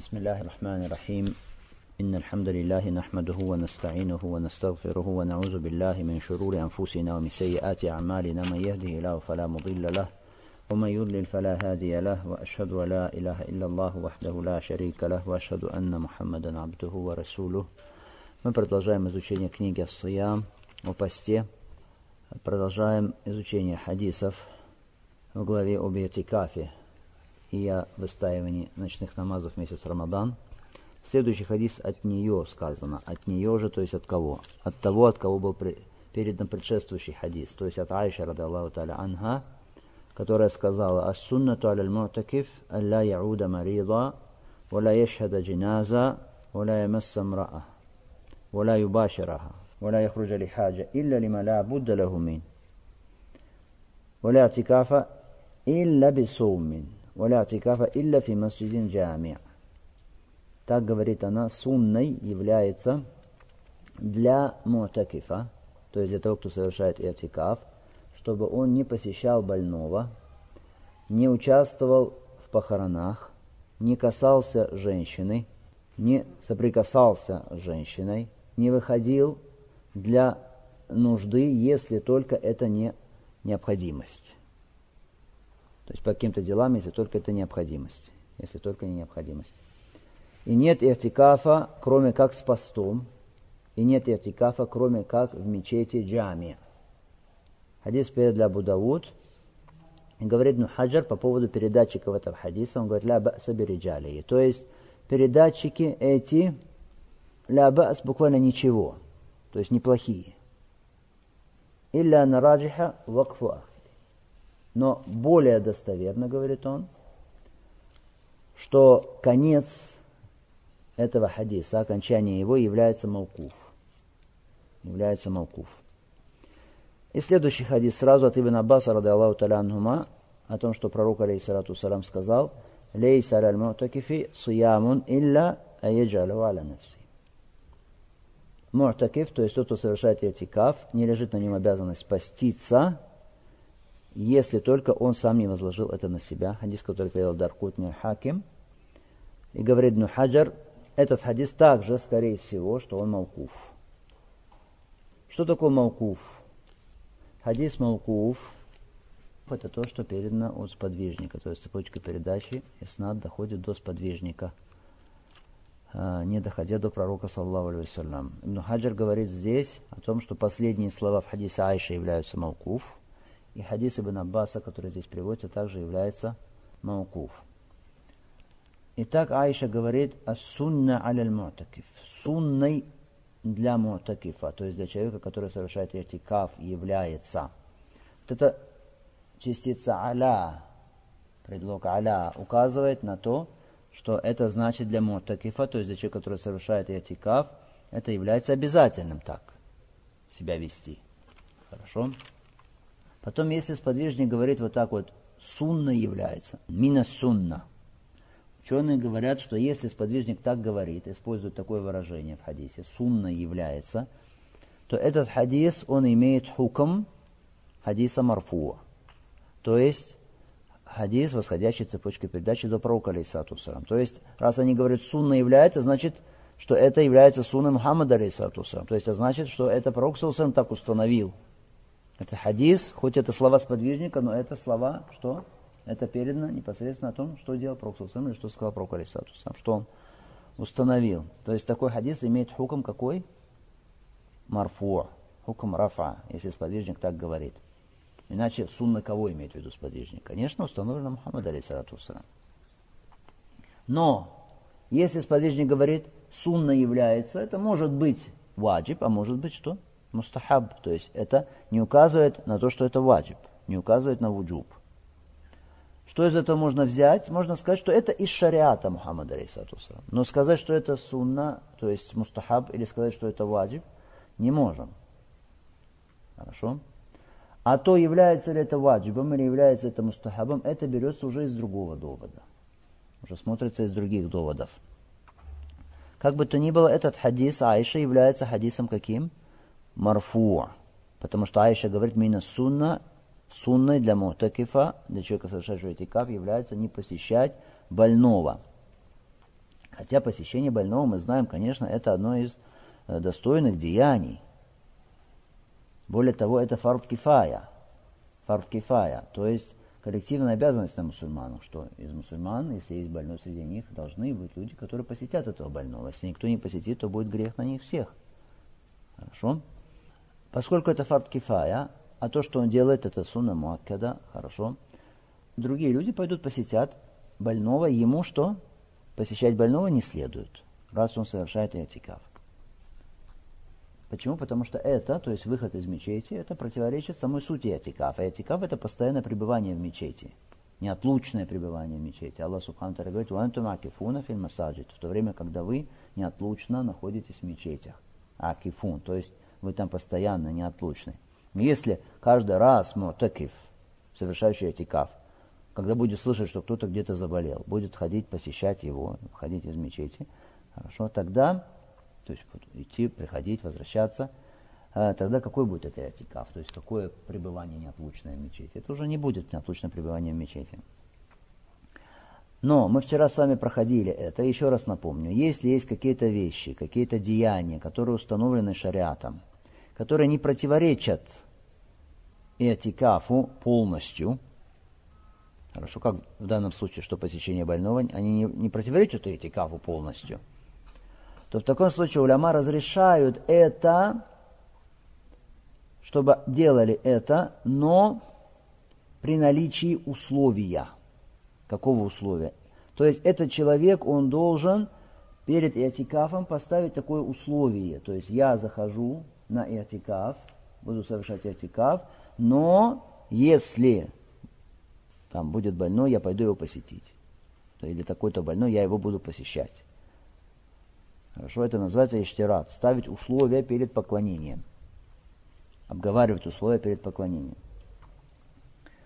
بسم الله الرحمن الرحيم. إن الحمد لله نحمده ونستعينه ونستغفره ونعوذ بالله من شرور أنفسنا ومن سيئات أعمالنا. من يهده الله فلا مضل له ومن يضلل فلا هادي له وأشهد لا إله إلا الله وحده لا شريك له وأشهد أن محمدا عبده ورسوله. من продолжаем изучение книги الصيام о посте. Продолжаем изучение حديثов в главе об этикафе, и я в истаивании ночных намазов в месяц Рамадан. Следующий хадис от нее сказано. От нее же, то есть от кого? От того, от кого был передан предшествующий хадис. То есть от Аиша, рада Аллаху таля анха, которая сказала «Ас-суннату аля мутакиф алла яуда марида, вала яшхада джиназа, вала ямасса мраа, вала юбашираха, вала яхруджа ли хаджа, илля лима ла будда лаху мин, вала атикафа илля бисоум мин». ولا اعتكاف إلا في مسجد جامع так говорит она, сунной является для мутакифа, то есть для того, кто совершает иатикаф, чтобы он не посещал больного, не участвовал в похоронах, не касался женщины, не соприкасался с женщиной, не выходил для нужды, если только это не необходимость. То есть по каким-то делам, если только это необходимость. Если только не необходимость. И нет иртикафа, кроме как с постом. И нет иртикафа, кроме как в мечети джами. Хадис перед для Будауд. И говорит Нухаджар по поводу передатчиков этого хадиса. Он говорит, ля бириджалии. То есть передатчики эти, ля бa'с буквально ничего. То есть неплохие. Илля нараджиха вакфу ахри. Но более достоверно, говорит он, что конец этого хадиса, окончание его является маукуф. Является маукуф. И следующий хадис сразу от Ибн Аббаса, рады Аллаху Талянхума, о том, что пророк, алейхиссалату салам, сказал, «Лейса аль мутакифи сиямун илля аяджалу аля нафси». Му'такиф, то есть тот, кто совершает этикаф, не лежит на нем обязанность поститься, если только он сам не возложил это на себя. Хадис, который передал Даркутни Хаким. И говорит Нухаджар, этот хадис также, скорее всего, что он маукуф. Что такое маукуф? Хадис маукуф – это то, что передано от сподвижника, то есть цепочка передачи, и снад доходит до сподвижника, не доходя до пророка, саллаху алейhi Ибн Хаджар говорит здесь о том, что последние слова в хадисе Айша являются маукуф, и хадис Ибн Аббаса, который здесь приводится, также является маукуф. Итак, Айша говорит о сунна аляль мутакиф. Сунной для мутакифа, то есть для человека, который совершает иртикаф, является. Вот эта частица аля, предлог аля, указывает на то, что это значит для мутакифа, то есть для человека, который совершает иртикаф, это является обязательным так себя вести. Хорошо? Потом, если сподвижник говорит вот так вот, сунна является, мина сунна. Ученые говорят, что если сподвижник так говорит, использует такое выражение в хадисе, сунна является, то этот хадис, он имеет хуком хадиса марфуа. То есть хадис, восходящий цепочкой передачи до пророка, алейсату То есть, раз они говорят, сунна является, значит, что это является сунной Мухаммада, алейсату То есть, это значит, что это пророк, салам, так установил. Это хадис, хоть это слова сподвижника, но это слова, что? Это передано непосредственно о том, что делал Пророк или что сказал Пророк Алисату что он установил. То есть такой хадис имеет хуком какой? Марфу, хуком рафа, если сподвижник так говорит. Иначе сунна кого имеет в виду сподвижник? Конечно, установлено Мухаммад алейсалату Но, если сподвижник говорит, сунна является, это может быть ваджиб, а может быть что? Мустахаб. То есть это не указывает на то, что это ваджиб, не указывает на вуджуб. Что из этого можно взять? Можно сказать, что это из шариата Мухаммада, алейсалатусалам. Но сказать, что это сунна, то есть мустахаб, или сказать, что это ваджиб, не можем. Хорошо? А то, является ли это ваджибом или является это мустахабом, это берется уже из другого довода. Уже смотрится из других доводов. Как бы то ни было, этот хадис Айша является хадисом каким? Марфу. Потому что Айша говорит, мина сунна Сунной для мутакифа, для человека, совершающего этикаф, является не посещать больного. Хотя посещение больного, мы знаем, конечно, это одно из э, достойных деяний. Более того, это фард кифая. Фард кифая, то есть коллективная обязанность на мусульманах, что из мусульман, если есть больной среди них, должны быть люди, которые посетят этого больного. Если никто не посетит, то будет грех на них всех. Хорошо? Поскольку это фард кифая, а то, что он делает, это сунна муаккада, хорошо. Другие люди пойдут посетят больного, ему что? Посещать больного не следует, раз он совершает этикаф. Почему? Потому что это, то есть выход из мечети, это противоречит самой сути этикафа. Этикаф это постоянное пребывание в мечети, неотлучное пребывание в мечети. Аллах Субхану говорит, «Вантум акифуна фильм масаджид», в то время, когда вы неотлучно находитесь в мечетях. Акифун, то есть вы там постоянно неотлучны. Если каждый раз мутакиф, совершающий этикаф, когда будет слышать, что кто-то где-то заболел, будет ходить, посещать его, ходить из мечети, хорошо, тогда то есть идти, приходить, возвращаться, а тогда какой будет это атикаф, то есть какое пребывание неотлучное в мечети? Это уже не будет неотлучное пребывание в мечети. Но мы вчера с вами проходили это, еще раз напомню, если есть какие-то вещи, какие-то деяния, которые установлены шариатом, которые не противоречат этикафу полностью, хорошо, как в данном случае, что посещение больного, они не, не противоречат этикафу полностью – то в таком случае уляма разрешают это, чтобы делали это, но при наличии условия. Какого условия? То есть этот человек, он должен перед этикафом поставить такое условие. То есть я захожу на этикаф, буду совершать этикаф, но если там будет больной, я пойду его посетить. Или такой-то больной, я его буду посещать. Хорошо, это называется иштират. Ставить условия перед поклонением. Обговаривать условия перед поклонением.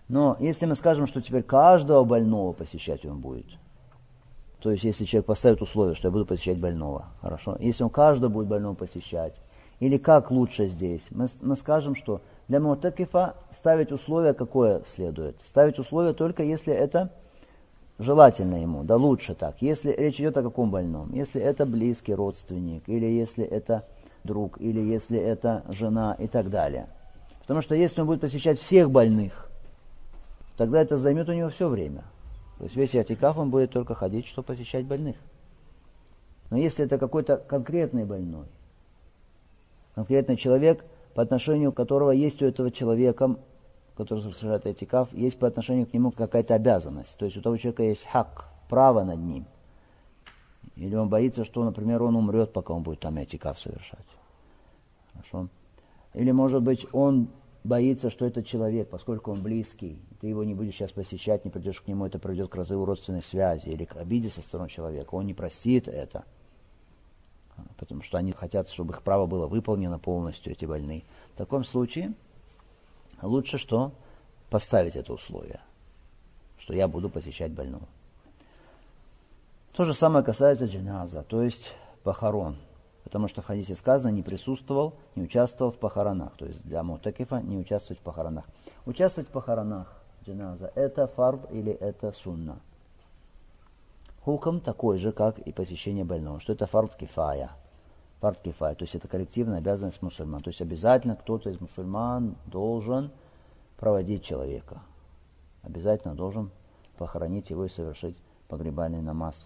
Но если мы скажем, что теперь каждого больного посещать он будет, то есть если человек поставит условие, что я буду посещать больного, хорошо, если он каждого будет больного посещать, или как лучше здесь, мы, мы скажем, что для мутакифа ставить условие какое следует? Ставить условие только если это желательно ему, да лучше так. Если речь идет о каком больном? Если это близкий родственник, или если это друг, или если это жена и так далее. Потому что если он будет посещать всех больных, тогда это займет у него все время. То есть весь атикаф он будет только ходить, чтобы посещать больных. Но если это какой-то конкретный больной, конкретный человек, по отношению которого есть у этого человека который совершает этикаф, есть по отношению к нему какая-то обязанность. То есть у того человека есть хак, право над ним. Или он боится, что, например, он умрет, пока он будет там этикаф совершать. Хорошо? Или, может быть, он боится, что этот человек, поскольку он близкий, ты его не будешь сейчас посещать, не придешь к нему, это приведет к разрыву родственных связей или к обиде со стороны человека. Он не простит это, потому что они хотят, чтобы их право было выполнено полностью, эти больные. В таком случае лучше что? Поставить это условие, что я буду посещать больного. То же самое касается джиназа, то есть похорон. Потому что в хадисе сказано, не присутствовал, не участвовал в похоронах. То есть для мутакифа не участвовать в похоронах. Участвовать в похоронах джиназа – это фард или это сунна. Хуком такой же, как и посещение больного, что это фард кифая – фард кифай, то есть это коллективная обязанность мусульман. То есть обязательно кто-то из мусульман должен проводить человека. Обязательно должен похоронить его и совершить погребальный намаз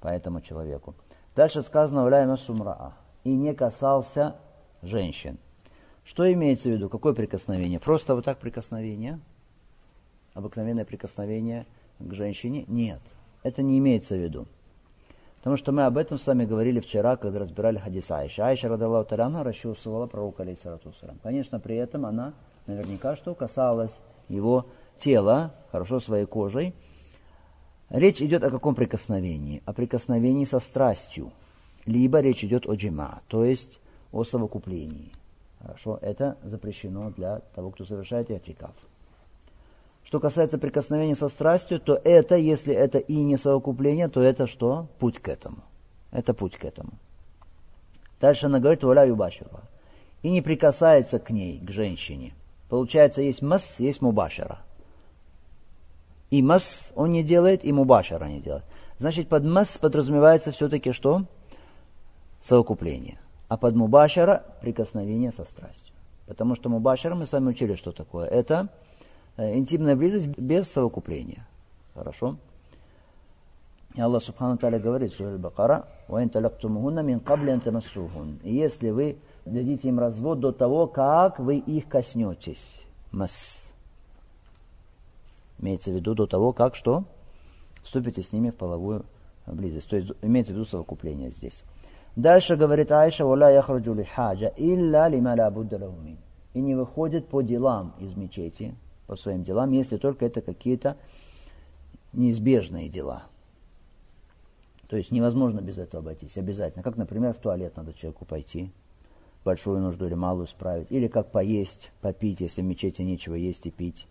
по этому человеку. Дальше сказано «Вляйма сумраа» и не касался женщин. Что имеется в виду? Какое прикосновение? Просто вот так прикосновение? Обыкновенное прикосновение к женщине? Нет. Это не имеется в виду. Потому что мы об этом с вами говорили вчера, когда разбирали хадис Айша. Айша, радаллаху таляна, расчесывала пророка, алейсалату Конечно, при этом она наверняка что касалась его тела, хорошо, своей кожей. Речь идет о каком прикосновении? О прикосновении со страстью. Либо речь идет о джима, то есть о совокуплении. Хорошо, это запрещено для того, кто совершает иатикаф. Что касается прикосновения со страстью, то это, если это и не совокупление, то это что? Путь к этому. Это путь к этому. Дальше она говорит, валя юбашира. И не прикасается к ней, к женщине. Получается, есть масс, есть мубашара. И масс он не делает, и мубашара не делает. Значит, под масс подразумевается все-таки что? Совокупление. А под мубашара прикосновение со страстью. Потому что мубашара мы с вами учили, что такое. Это интимная близость без совокупления. Хорошо? И Аллах Субхану Таля говорит в суре Бакара, «Ваин талактумухунна мин кабли антамассухун». И если вы дадите им развод до того, как вы их коснетесь. Мас. Имеется в виду до того, как что? Вступите с ними в половую близость. То есть имеется в виду совокупление здесь. Дальше говорит Айша, «Валя яхраджу ли хаджа, илля лима ла И не выходит по делам из мечети, по своим делам, если только это какие-то неизбежные дела. То есть невозможно без этого обойтись, обязательно. Как, например, в туалет надо человеку пойти, большую нужду или малую справить. Или как поесть, попить, если в мечети нечего есть и пить.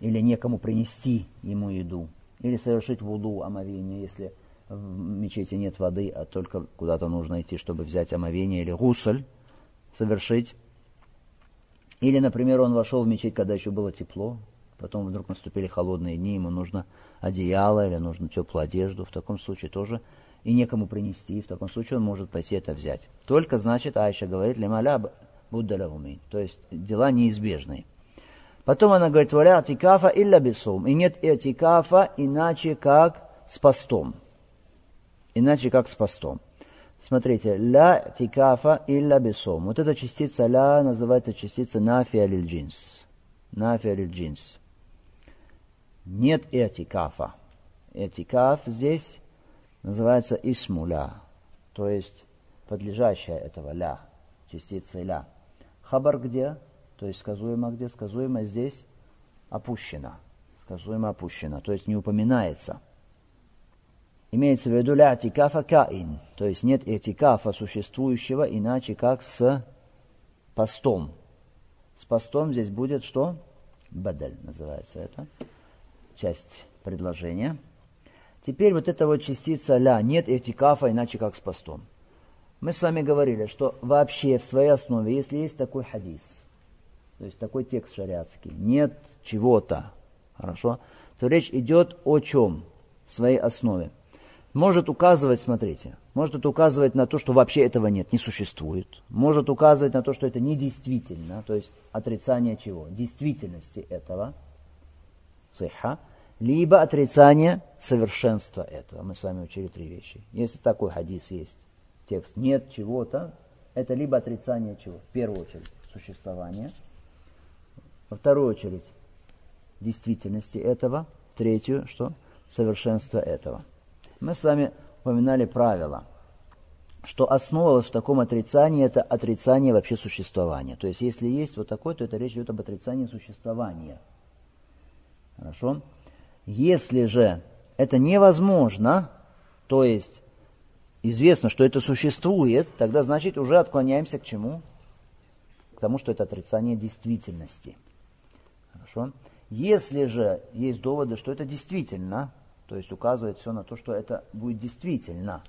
Или некому принести ему еду. Или совершить вуду, омовение, если в мечети нет воды, а только куда-то нужно идти, чтобы взять омовение или гусль совершить. Или, например, он вошел в мечеть, когда еще было тепло, потом вдруг наступили холодные дни, ему нужно одеяло или нужно теплую одежду, в таком случае тоже и некому принести, в таком случае он может пойти это взять. Только, значит, Айша говорит, лималя буддалявуми, то есть дела неизбежные. Потом она говорит, валя атикафа илля бесум, и нет этикафа иначе как с постом. Иначе как с постом. Смотрите, ля тикафа илля бесум. Вот эта частица ля называется частица нафия лиль джинс. Нафия лиль джинс. Нет этикафа. Этикаф здесь называется исмуля, то есть подлежащая этого ля, частица ля. Хабар где? То есть сказуемо где? Сказуемо здесь опущено. Сказуемо опущено, то есть не упоминается. Имеется в виду ля тикафа каин, то есть нет этикафа существующего иначе как с постом. С постом здесь будет что? Бадель называется это часть предложения. Теперь вот эта вот частица ля, нет этикафа, иначе как с постом. Мы с вами говорили, что вообще в своей основе, если есть такой хадис, то есть такой текст шариатский, нет чего-то, хорошо, то речь идет о чем в своей основе. Может указывать, смотрите, может это указывать на то, что вообще этого нет, не существует. Может указывать на то, что это недействительно, то есть отрицание чего? Действительности этого. Сыха либо отрицание совершенства этого. Мы с вами учили три вещи. Если такой хадис есть, текст нет чего-то, это либо отрицание чего? В первую очередь существования, во вторую очередь действительности этого, в третью, что? Совершенство этого. Мы с вами упоминали правило, что основа в таком отрицании это отрицание вообще существования. То есть если есть вот такое, то это речь идет об отрицании существования. Хорошо? Если же это невозможно, то есть известно, что это существует, тогда значит уже отклоняемся к чему? К тому, что это отрицание действительности. Хорошо? Если же есть доводы, что это действительно, то есть указывает все на то, что это будет действительно,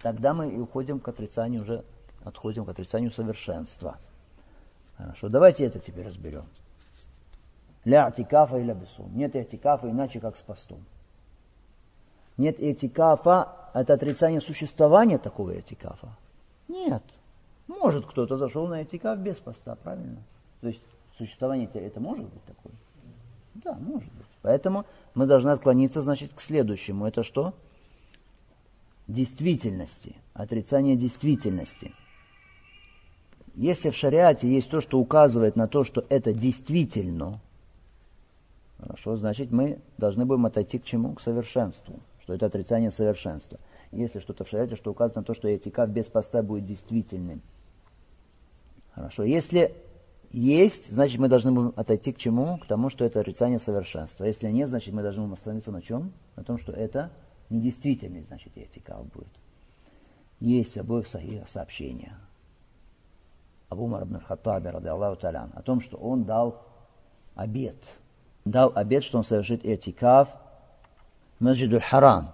тогда мы и уходим к отрицанию уже, отходим к отрицанию совершенства. Хорошо, давайте это теперь разберем. Ля атикафа или бесум. Нет этикафа иначе, как с постом. Нет этикафа, это отрицание существования такого этикафа. Нет. Может кто-то зашел на этикаф без поста, правильно? То есть существование это может быть такое? Да, может быть. Поэтому мы должны отклониться, значит, к следующему. Это что? Действительности. Отрицание действительности. Если в шариате есть то, что указывает на то, что это действительно, Хорошо, значит, мы должны будем отойти к чему? К совершенству. Что это отрицание совершенства. Если что-то в шариате, что указано на то, что этикаф без поста будет действительным. Хорошо. Если есть, значит, мы должны будем отойти к чему? К тому, что это отрицание совершенства. Если нет, значит, мы должны будем остановиться на чем? На том, что это недействительный, значит, этикаф будет. Есть в обоих сообщения. Абу Умар ибн Хаттаби, Аллаху талян, о том, что он дал обед – дал обед, что он совершит этикаф в Масджиду Харам.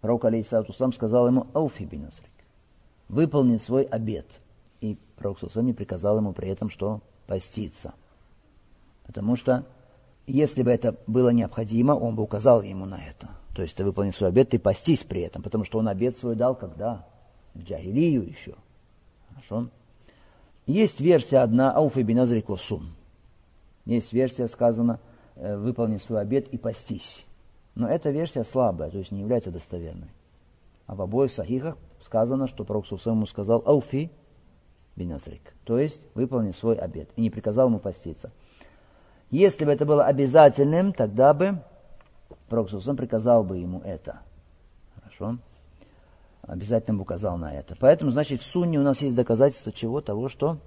Пророк, алейхиссалату сказал ему, ауфи бинасрик, выполни свой обед. И пророк, не приказал ему при этом, что поститься. Потому что если бы это было необходимо, он бы указал ему на это. То есть ты выполнил свой обед, ты постись при этом, потому что он обед свой дал когда? В Джагилию еще. Хорошо? Есть версия одна, ауфи биназри косум. Есть версия, сказано, э, выполни свой обед и постись. Но эта версия слабая, то есть не является достоверной. А в обоих сахихах сказано, что пророк ему сказал ауфи биназрик. То есть выполни свой обед. И не приказал ему поститься. Если бы это было обязательным, тогда бы Пророк Сусам приказал бы ему это. Хорошо? Обязательно бы указал на это. Поэтому, значит, в сунне у нас есть доказательство чего? Того, что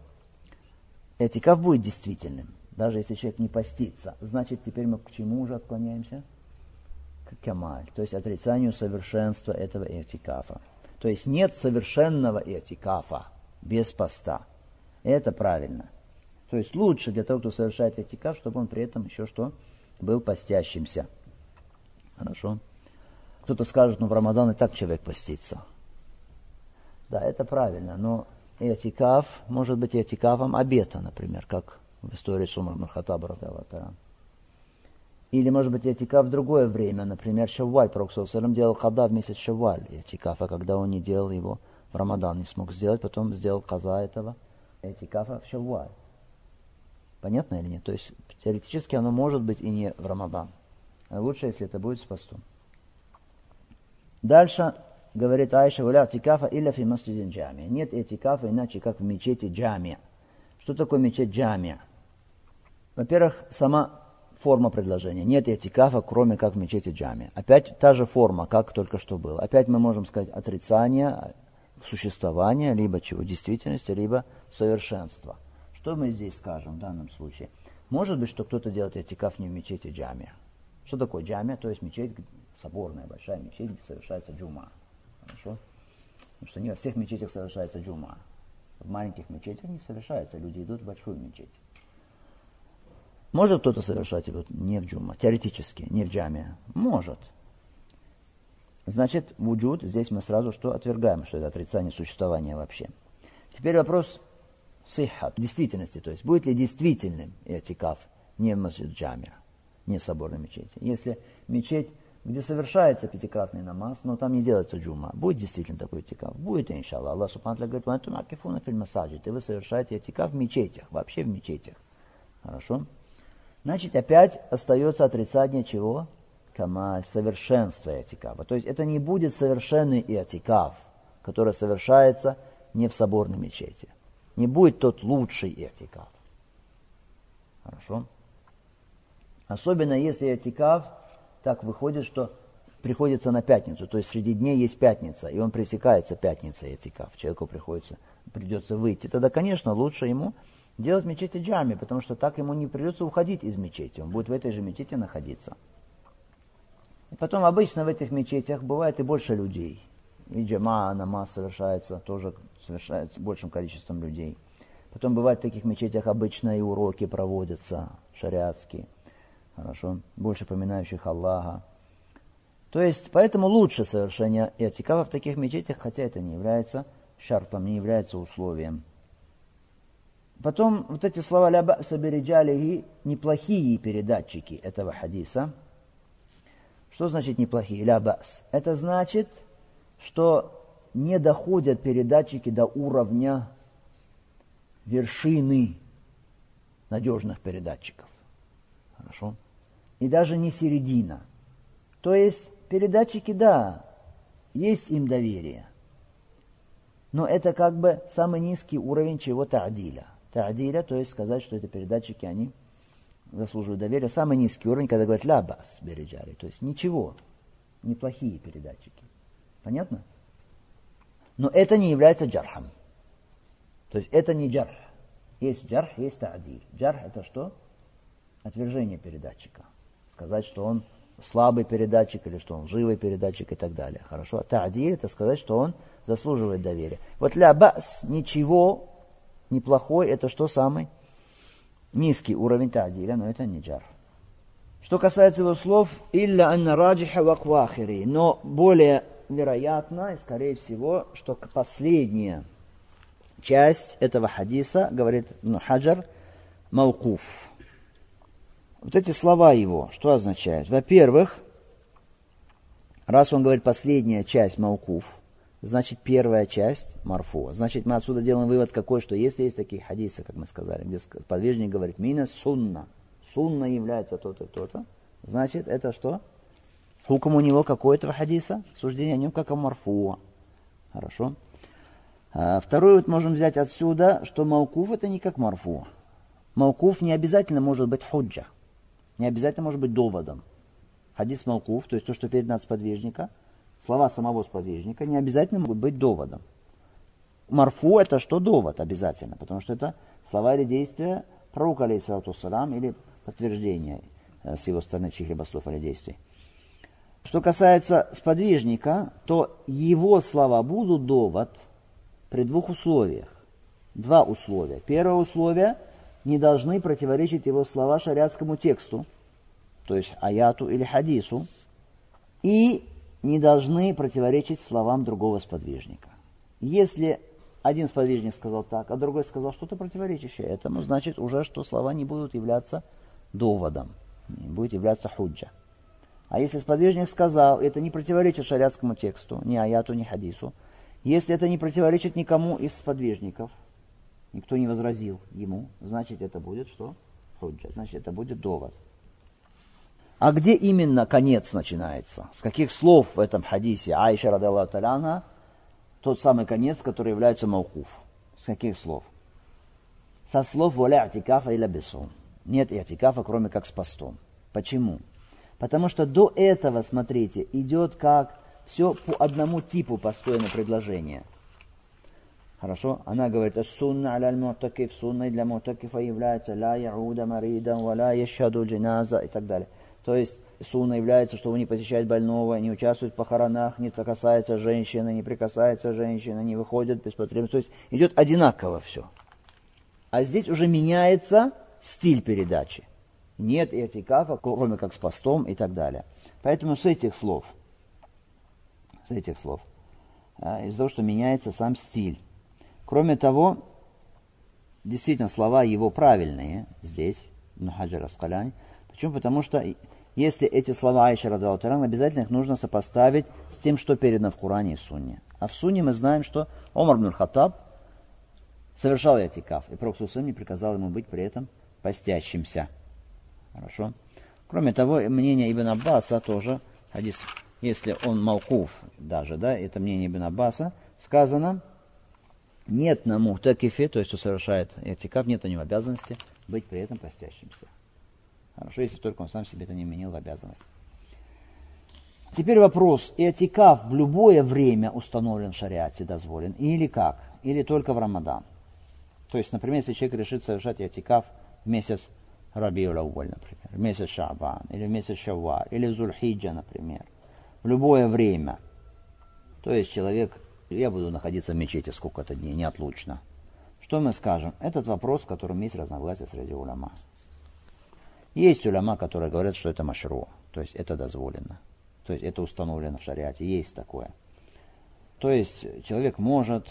этикав будет действительным. Даже если человек не постится. Значит, теперь мы к чему уже отклоняемся? К камаль. То есть отрицанию совершенства этого этикафа. То есть нет совершенного этикафа без поста. Это правильно. То есть лучше для того, кто совершает этикаф, чтобы он при этом еще что? Был постящимся. Хорошо. Кто-то скажет, ну в Рамадан и так человек постится. Да, это правильно, но этикаф может быть этикафом обета, например, как в истории с Умар Мархатаба Или, может быть, этикаф в другое время, например, Шавваль. Пророк делал хада в месяц Шавваль этикафа, когда он не делал его в Рамадан, не смог сделать, потом сделал каза этого этикафа в Шавваль. Понятно или нет? То есть, теоретически оно может быть и не в Рамадан. Лучше, если это будет с постом. Дальше говорит Айша, валя тикафа илля фи масджидин джамия. Нет этикафа иначе, как в мечети джамия. Что такое мечеть джамия? Во-первых, сама форма предложения. Нет этикафа, кроме как в мечети джамия. Опять та же форма, как только что было. Опять мы можем сказать отрицание существования, либо чего, действительности, либо совершенства. Что мы здесь скажем в данном случае? Может быть, что кто-то делает этикаф не в мечети джамия. Что такое джамия? То есть мечеть, соборная большая мечеть, где совершается джума. Хорошо? Потому что не во всех мечетях совершается джума. В маленьких мечетях не совершается, люди идут в большую мечеть. Может кто-то совершать его не в джума, теоретически, не в джаме? Может. Значит, вуджуд, здесь мы сразу что отвергаем, что это отрицание существования вообще. Теперь вопрос сихат, действительности, то есть будет ли действительным этикаф не в масджид джамия не соборной мечети. Если мечеть, где совершается пятикратный намаз, но там не делается джума, будет действительно такой этикаф? Будет, иншаллах. Аллах Субхану говорит, «Вантум акифуна фильм массаджид». И вы совершаете этикаф в мечетях, вообще в мечетях. Хорошо? Значит, опять остается отрицание чего? Камаль, совершенство этикафа. То есть это не будет совершенный этикаф, который совершается не в соборной мечети. Не будет тот лучший этикаф. Хорошо? Особенно если этикаф так выходит, что приходится на пятницу. То есть среди дней есть пятница, и он пресекается пятницей этикаф. Человеку приходится, придется выйти. Тогда, конечно, лучше ему делать мечети джами, потому что так ему не придется уходить из мечети. Он будет в этой же мечети находиться. Потом обычно в этих мечетях бывает и больше людей. И джама, намаз совершается, тоже совершается большим количеством людей. Потом бывает в таких мечетях обычно и уроки проводятся, шариатские хорошо, больше поминающих Аллаха. То есть, поэтому лучше совершение этикафа в таких мечетях, хотя это не является шартом, не является условием. Потом вот эти слова «ляба сабириджалихи» неплохие передатчики этого хадиса. Что значит неплохие? «Лябас». Это значит, что не доходят передатчики до уровня вершины надежных передатчиков. Хорошо? И даже не середина. То есть передатчики, да, есть им доверие. Но это как бы самый низкий уровень чего та'диля. Та'диля, то есть сказать, что это передатчики, они заслуживают доверия. Самый низкий уровень, когда говорят лабас береджали, то есть ничего, неплохие передатчики. Понятно? Но это не является джархом. То есть это не джарх. Есть джарх, есть та'диль. Джарх это что? отвержение передатчика. Сказать, что он слабый передатчик или что он живый передатчик и так далее. Хорошо? Та'диль это сказать, что он заслуживает доверия. Вот ля бас, ничего, неплохой, это что самый низкий уровень та'диля, но это не джар. Что касается его слов, илля анна раджиха ваквахири, но более вероятно и скорее всего, что последняя часть этого хадиса, говорит ну, Хаджар, Малкуф Вот эти слова его, что означают? Во-первых, раз он говорит последняя часть Маукуф, значит первая часть Марфу. Значит, мы отсюда делаем вывод какой, что если есть такие хадисы, как мы сказали, где подвижник говорит «Мина сунна», сунна является то-то, то-то, значит, это что? Хуком у него какой-то хадиса, суждение о нем как о Марфу. Хорошо. А, второе вот можем взять отсюда, что Маукуф это не как Марфу. Маукуф не обязательно может быть худжа, не обязательно может быть доводом. Хадис Маукуф, то есть то, что передано от сподвижника, слова самого сподвижника, не обязательно могут быть доводом. Марфу это что довод обязательно, потому что это слова или действия пророка, алейхиссалату салам, или подтверждение э, с его стороны чьих-либо слов или действий. Что касается сподвижника, то его слова будут довод при двух условиях. Два условия. Первое условие – не должны противоречить его слова шариатскому тексту, то есть аяту или хадису, и не должны противоречить словам другого сподвижника. Если один сподвижник сказал так, а другой сказал что-то противоречащее этому, значит уже, что слова не будут являться доводом, не будет являться худжа. А если сподвижник сказал, это не противоречит шариатскому тексту, ни аяту, ни хадису, если это не противоречит никому из сподвижников, никто не возразил ему, значит это будет что? Худжа, значит это будет довод. А где именно конец начинается? С каких слов в этом хадисе Айша радаллаху таляна тот самый конец, который является маукуф? С каких слов? Со слов воля атикафа или бесум. Нет атикафа, кроме как с постом. Почему? Потому что до этого, смотрите, идет как все по одному типу построено предложение. Хорошо? Она говорит, сунна аля мутакиф, сунной для мутакифа является ла яуда маридан, ва ла джиназа и так далее. То есть сунна является, что он не посещает больного, не участвует в похоронах, не касается женщины, не прикасается женщины, не выходит без потребности. То есть идет одинаково все. А здесь уже меняется стиль передачи нет этикафа, кроме как с постом и так далее. Поэтому с этих слов, с этих слов, а, из-за того, что меняется сам стиль. Кроме того, действительно, слова его правильные здесь, Нухаджар Аскаляни. Почему? Потому что если эти слова Айша Радалатаран, обязательно их нужно сопоставить с тем, что передано в Коране и Сунне. А в Сунне мы знаем, что Омар бн Хаттаб совершал этикаф, и Пророк не приказал ему быть при этом постящимся. Хорошо. Кроме того, мнение Ибн Аббаса тоже, хадис, если он малкуф даже, да, это мнение Ибн Аббаса, сказано, нет на мухтакифе, то есть, кто совершает этикав, нет на него обязанности быть при этом постящимся. Хорошо, если только он сам себе это не менил в обязанность. Теперь вопрос, этикав в любое время установлен в шариате, дозволен, или как? Или только в Рамадан? То есть, например, если человек решит совершать этикав в месяц Рабиул Ауаль, например, в месяц Шабан, или в месяц Шаввар, или в Зульхиджа, например, в любое время. То есть человек, я буду находиться в мечети сколько-то дней, неотлучно. Что мы скажем? Этот вопрос, в котором есть разногласия среди уляма. Есть уляма, которые говорят, что это машру, то есть это дозволено. То есть это установлено в шариате, есть такое. То есть человек может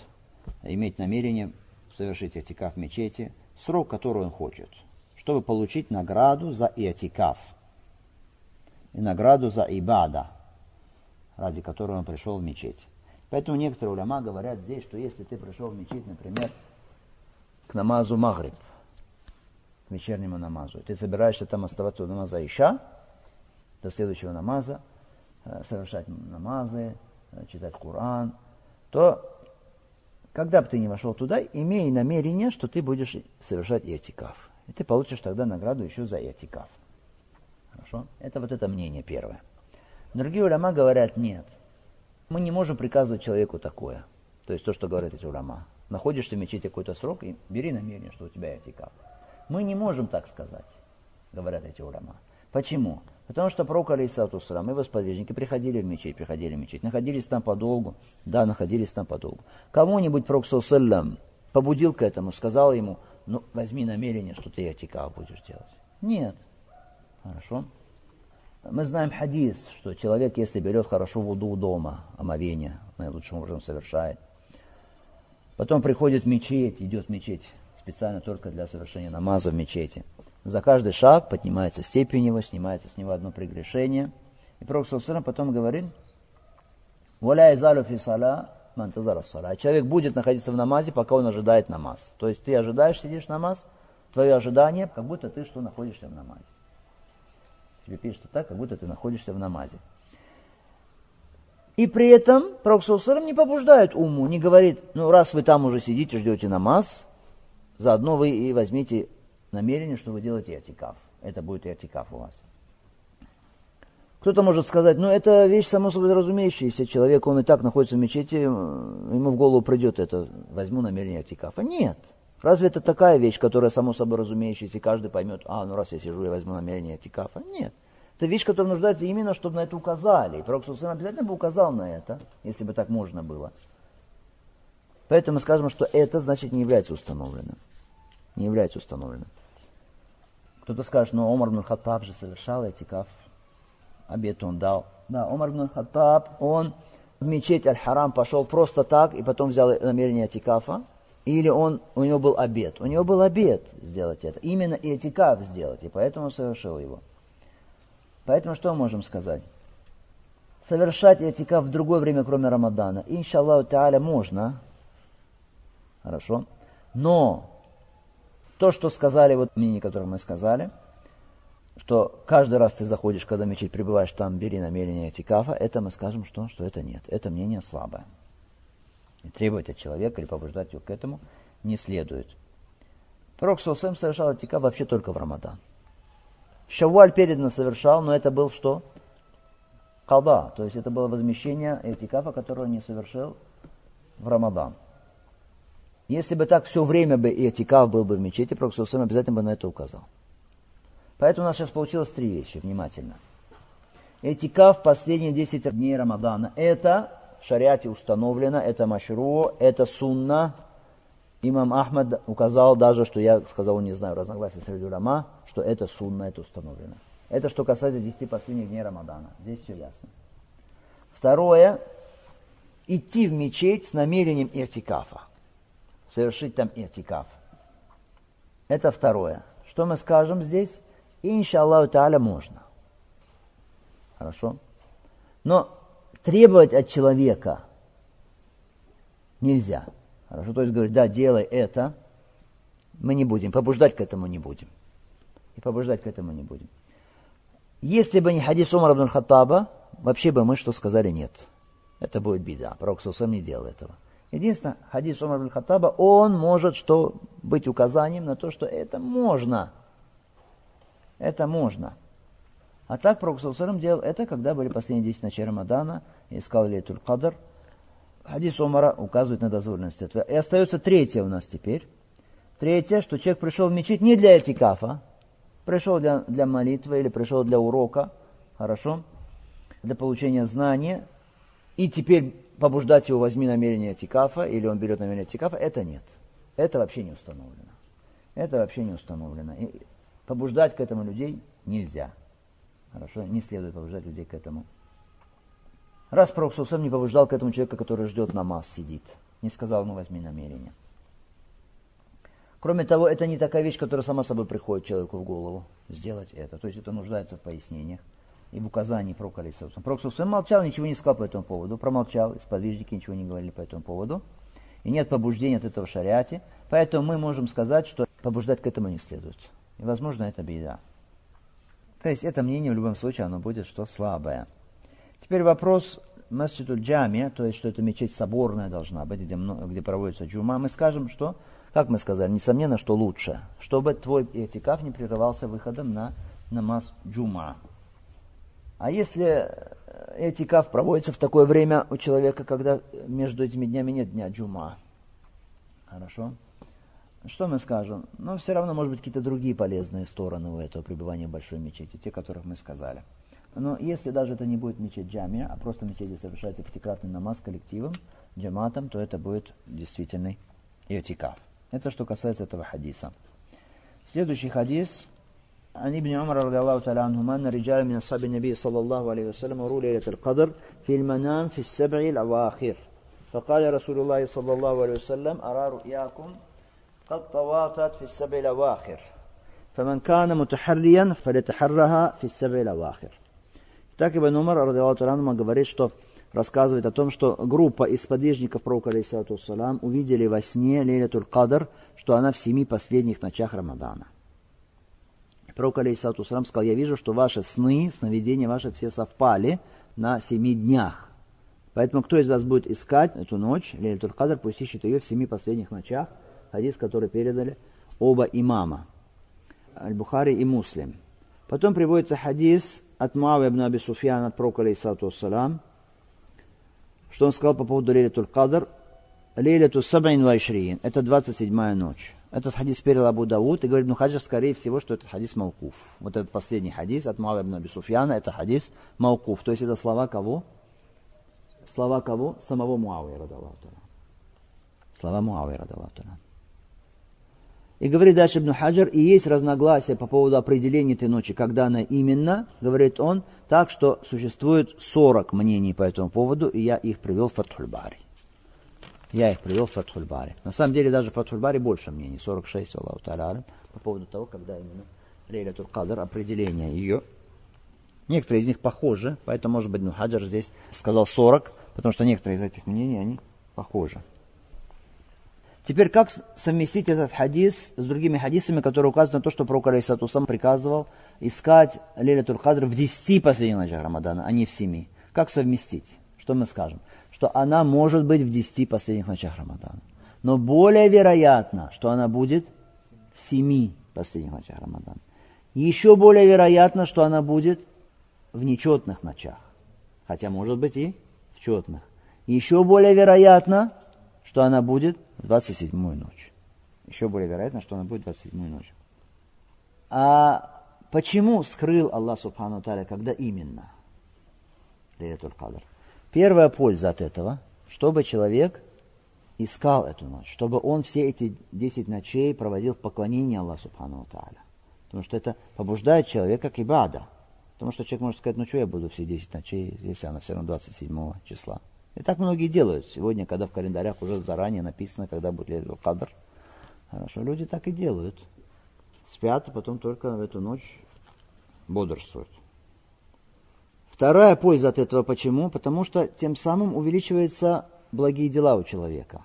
иметь намерение совершить этикаф в мечети, срок, который он хочет – чтобы получить награду за иатикаф и награду за ибада, ради которой он пришел в мечеть. Поэтому некоторые уляма говорят здесь, что если ты пришел в мечеть, например, к намазу Магриб, к вечернему намазу, ты собираешься там оставаться у намаза Иша, до следующего намаза, э, совершать намазы, э, читать Коран, то когда бы ты не вошел туда, имей намерение, что ты будешь совершать этикаф. И ты получишь тогда награду еще за этикаф. Хорошо? Это вот это мнение первое. Другие уляма говорят, нет. Мы не можем приказывать человеку такое. То есть то, что говорят эти уляма. Находишься в мечети какой-то срок и бери намерение, что у тебя этикаф. Мы не можем так сказать, говорят эти уляма. Почему? Потому что пророк, алейсалату салам, его сподвижники приходили в мечеть, приходили в мечеть, находились там подолгу, да, находились там подолгу. Кому-нибудь пророк, саллам, побудил к этому, сказал ему, ну, возьми намерение, что ты атикав будешь делать. Нет. Хорошо. Мы знаем хадис, что человек, если берет хорошо воду дома, омовение, наилучшим образом совершает, потом приходит в мечеть, идет в мечеть специально только для совершения намаза в мечети. За каждый шаг поднимается степень его, снимается с него одно прегрешение. И Пророк Саусалам потом говорит, «Валя изалю фи сала, мантазара сала». Человек будет находиться в намазе, пока он ожидает намаз. То есть ты ожидаешь, сидишь намаз, твое ожидание, как будто ты что находишься в намазе. Тебе пишется так, как будто ты находишься в намазе. И при этом Пророк не побуждает уму, не говорит, ну раз вы там уже сидите, ждете намаз, заодно вы и возьмите намерение, что вы делаете этикаф. Это будет этикаф у вас. Кто-то может сказать, ну это вещь само собой разумеющаяся. Человек, он и так находится в мечети, ему в голову придет это, возьму намерение этикафа. Нет. Разве это такая вещь, которая само собой разумеющаяся, и каждый поймет, а, ну раз я сижу, я возьму намерение этикафа? Нет. Это вещь, которая нуждается именно, чтобы на это указали. И Пророк Сусам обязательно бы указал на это, если бы так можно было. Поэтому мы скажем, что это значит не является установленным. Не является установленным. Кто-то скажет, ну Омар бн Хаттаб же совершал этикаф. Обед он дал. Да, Омар бн Хаттаб, он в мечеть Аль-Харам пошел просто так и потом взял намерение этикафа. Или он, у него был обед. У него был обед сделать это. Именно этикаф сделать. И поэтому совершил его. Поэтому что можем сказать? Совершать этикаф в другое время, кроме Рамадана, иншаллаху та'аля, можно. Хорошо. Но то, что сказали, вот мнение, которое мы сказали, что каждый раз ты заходишь, когда мечеть пребываешь там, бери намерение этикафа, это мы скажем, что, что это нет. Это мнение слабое. И требовать от человека или побуждать его к этому не следует. Пророк Саусам совершал этикаф вообще только в Рамадан. В Шавуаль передано совершал, но это был что? Калба, то есть это было возмещение этикафа, которое он не совершил в Рамадан. Если бы так все время бы и этикав был бы в мечети, Пророк обязательно бы на это указал. Поэтому у нас сейчас получилось три вещи, внимательно. Этикав последние 10 дней Рамадана. Это в шариате установлено, это машру, это сунна. Имам Ахмад указал даже, что я сказал, не знаю, разногласия среди улама, что это сунна, это установлено. Это что касается 10 последних дней Рамадана. Здесь все ясно. Второе, идти в мечеть с намерением иртикафа совершить там этикаф. Это второе. Что мы скажем здесь? Иншаллаху та'аля можно. Хорошо? Но требовать от человека нельзя. Хорошо? То есть говорить, да, делай это, мы не будем. Побуждать к этому не будем. И побуждать к этому не будем. Если бы не хадис Умар ибн Хаттаба, вообще бы мы что сказали нет. Это будет беда. Пророк Сусам не делал этого. Единственное, хадис Умар бин Хаттаба, он может что быть указанием на то, что это можно. Это можно. А так Пророк Саусарам делал это, когда были последние 10 ночей Рамадана, искал Лейтуль Кадр. Хадис Умара указывает на дозволенность этого. И остается третье у нас теперь. Третье, что человек пришел в мечеть не для этикафа, пришел для, для молитвы или пришел для урока, хорошо, для получения знания, и теперь побуждать его возьми намерение тикафа, или он берет намерение тикафа, это нет. Это вообще не установлено. Это вообще не установлено. И побуждать к этому людей нельзя. Хорошо? Не следует побуждать людей к этому. Раз Пророк Сусам не побуждал к этому человека, который ждет намаз, сидит. Не сказал, ну возьми намерение. Кроме того, это не такая вещь, которая сама собой приходит человеку в голову. Сделать это. То есть это нуждается в пояснениях и в указании про колесо. Пророк Сусам молчал, ничего не сказал по этому поводу, промолчал, сподвижники ничего не говорили по этому поводу. И нет побуждения от этого шариате, поэтому мы можем сказать, что побуждать к этому не следует. И, возможно, это беда. То есть это мнение в любом случае, оно будет что слабое. Теперь вопрос Масджиду Джами, то есть что это мечеть соборная должна быть, где, где проводится джума. Мы скажем, что, как мы сказали, несомненно, что лучше, чтобы твой этикаф не прерывался выходом на намаз джума. А если э, этикаф проводится в такое время у человека, когда между этими днями нет дня джума, хорошо? Что мы скажем? Но все равно, может быть, какие-то другие полезные стороны у этого пребывания в большой мечети, те, которых мы сказали. Но если даже это не будет мечеть джамия, а просто мечети совершается пятикратный намаз коллективом, джаматом, то это будет действительный этикаф. Это что касается этого хадиса. Следующий хадис – عن ابن عمر رضي الله تعالى عنهما أن رجال من أصحاب النبي صلى الله عليه وسلم مروا ليلة القدر في المنام في السبع الأواخر فقال رسول الله صلى الله عليه وسلم أرى رؤياكم قد تواتت في السبع الأواخر فمن كان متحريا فليتحرها في السبع الأواخر Так Ибн Умар, радиаллаху говорит, что рассказывает о том, что группа из подвижников пророка, алейсалату салам, увидели во сне Лейлятуль Кадр, что она в семи последних ночах Рамадана. Пророк, алейсалату салам, сказал, я вижу, что ваши сны, сновидения ваши все совпали на семи днях. Поэтому кто из вас будет искать эту ночь, ليلة القدر, пусть ищет ее в семи последних ночах, хадис, который передали оба имама, Аль-Бухари и Муслим. Потом приводится хадис от Муавии ибн Аби Суфьяна от пророка, عليه الصلاة والسلام, что он сказал по поводу ليلة القدر, ليلة سبع وعشرين, это 27-я ночь. Этот хадис передал Абу Дауд и говорит, ибн Хаджар, скорее всего, что это хадис موقوف. Вот этот последний хадис от Муавии ибн Суфьяна, это хадис Маукуф. То есть это слова кого? Слова кого? Самого Муавы, радаллаху Слова Муавы, радаллаху и говорит дальше Ибн Хаджар, и есть разногласия по поводу определения этой ночи, когда она именно, говорит он, так что существует 40 мнений по этому поводу, и я их привел в Фатхульбари. Я их привел в Фатхульбари. На самом деле даже в Фатхульбари больше мнений, 46, Аллаху Та'ala, по поводу того, когда именно Лейлятуль Кадр, определение ее. Некоторые из них похожи, поэтому, может быть, Хаджар здесь сказал 40, потому что некоторые из этих мнений, они похожи. Теперь как совместить этот хадис с другими хадисами, которые указывают на то, что пророк Алейсату сам приказывал искать Лилятуль Кадр в 10 последних ночах Рамадана, а не в 7. Как совместить? Что мы скажем? Что она может быть в 10 последних ночах Рамадана. Но более вероятно, что она будет в 7 последних ночах Рамадана. Еще более вероятно, что она будет в нечетных ночах. Хотя может быть и в четных. Еще более вероятно, что она будет в 27-ю ночь. Еще более вероятно, что она будет в 27-ю ночь. А почему скрыл Аллах Субхану Таля, когда именно? Лейлатуль Кадр. Первая польза от этого, чтобы человек искал эту ночь, чтобы он все эти 10 ночей проводил в поклонении Аллаху Субхану Таля. Потому что это побуждает человека к ибада. Потому что человек может сказать, ну что я буду все 10 ночей, если она все равно 27 числа. И так многие делают. Сегодня, когда в календарях уже заранее написано, когда будет Лейлу Кадр. Хорошо, люди так и делают. Спят, а потом только в эту ночь бодрствуют. Вторая польза от этого почему? Потому что тем самым увеличиваются благие дела у человека.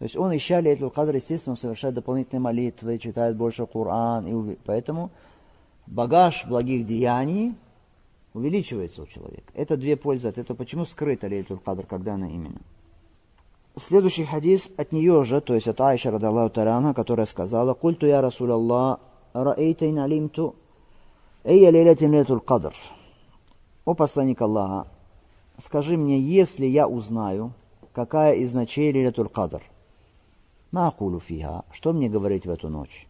То есть он, ища Лейлу Кадр, естественно, совершает дополнительные молитвы, читает больше Коран. И поэтому багаж благих деяний увеличивается у человека. Это две пользы от этого. Почему скрыта Лейлитуль Кадр, когда она именно? Следующий хадис от нее же, то есть от Айша Радаллаху Тарана, которая сказала, «Культу я Расул Аллах, раэйтайн алимту, эйя лейлятин лейтуль Кадр». «О посланник Аллаха, скажи мне, если я узнаю, какая из ночей Лилятуль Кадр?» «Маакулу фиха, что мне говорить в эту ночь?»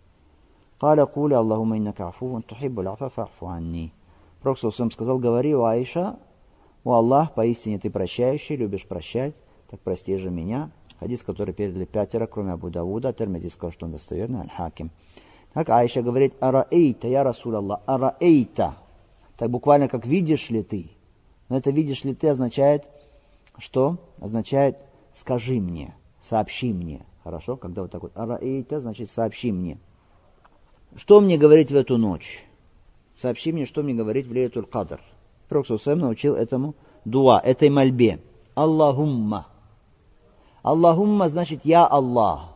«Каля куля Аллахума иннака афуун тухиббу лафа фа'фу анни». Пророк сказал, говори, у Аиша, у Аллах, поистине ты прощающий, любишь прощать, так прости же меня. Хадис, который передали пятеро, кроме Абу Дауда, а Термиди сказал, что он достоверный, Аль-Хаким. Так Аиша говорит, араэйта, я Расул Аллах, араэйта, так буквально как видишь ли ты. Но это видишь ли ты означает, что? Означает скажи мне, сообщи мне. Хорошо? Когда вот так вот араэйта, значит сообщи мне. Что мне говорить в эту ночь? сообщи мне, что мне говорить в Лейтуль Кадр. Пророк научил этому дуа, этой мольбе. Аллахумма. Аллахумма значит «Я Аллах».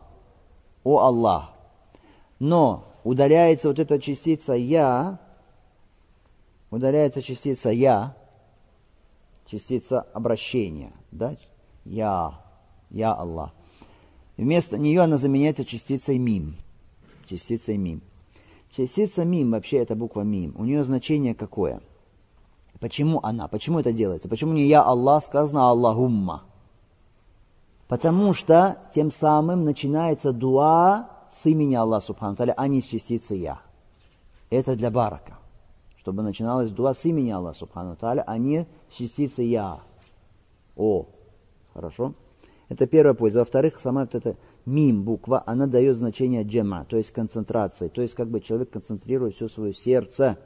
О Аллах. Но удаляется вот эта частица «Я», удаляется частица «Я», частица обращения, да? «Я», «Я Аллах». Вместо нее она заменяется частицей «Мим», частицей «Мим». Частица мим, вообще это буква мим, у нее значение какое? Почему она? Почему это делается? Почему не я Аллах сказано Аллахумма? Потому что тем самым начинается дуа с имени Аллаха Субхану а не с частицы я. Это для барака. Чтобы начиналась дуа с имени Аллаха Субхану а не с частицы я. О. Хорошо? Это первая польза. Во-вторых, сама вот эта мим буква, она дает значение джема, то есть концентрации. То есть как бы человек концентрирует все свое сердце,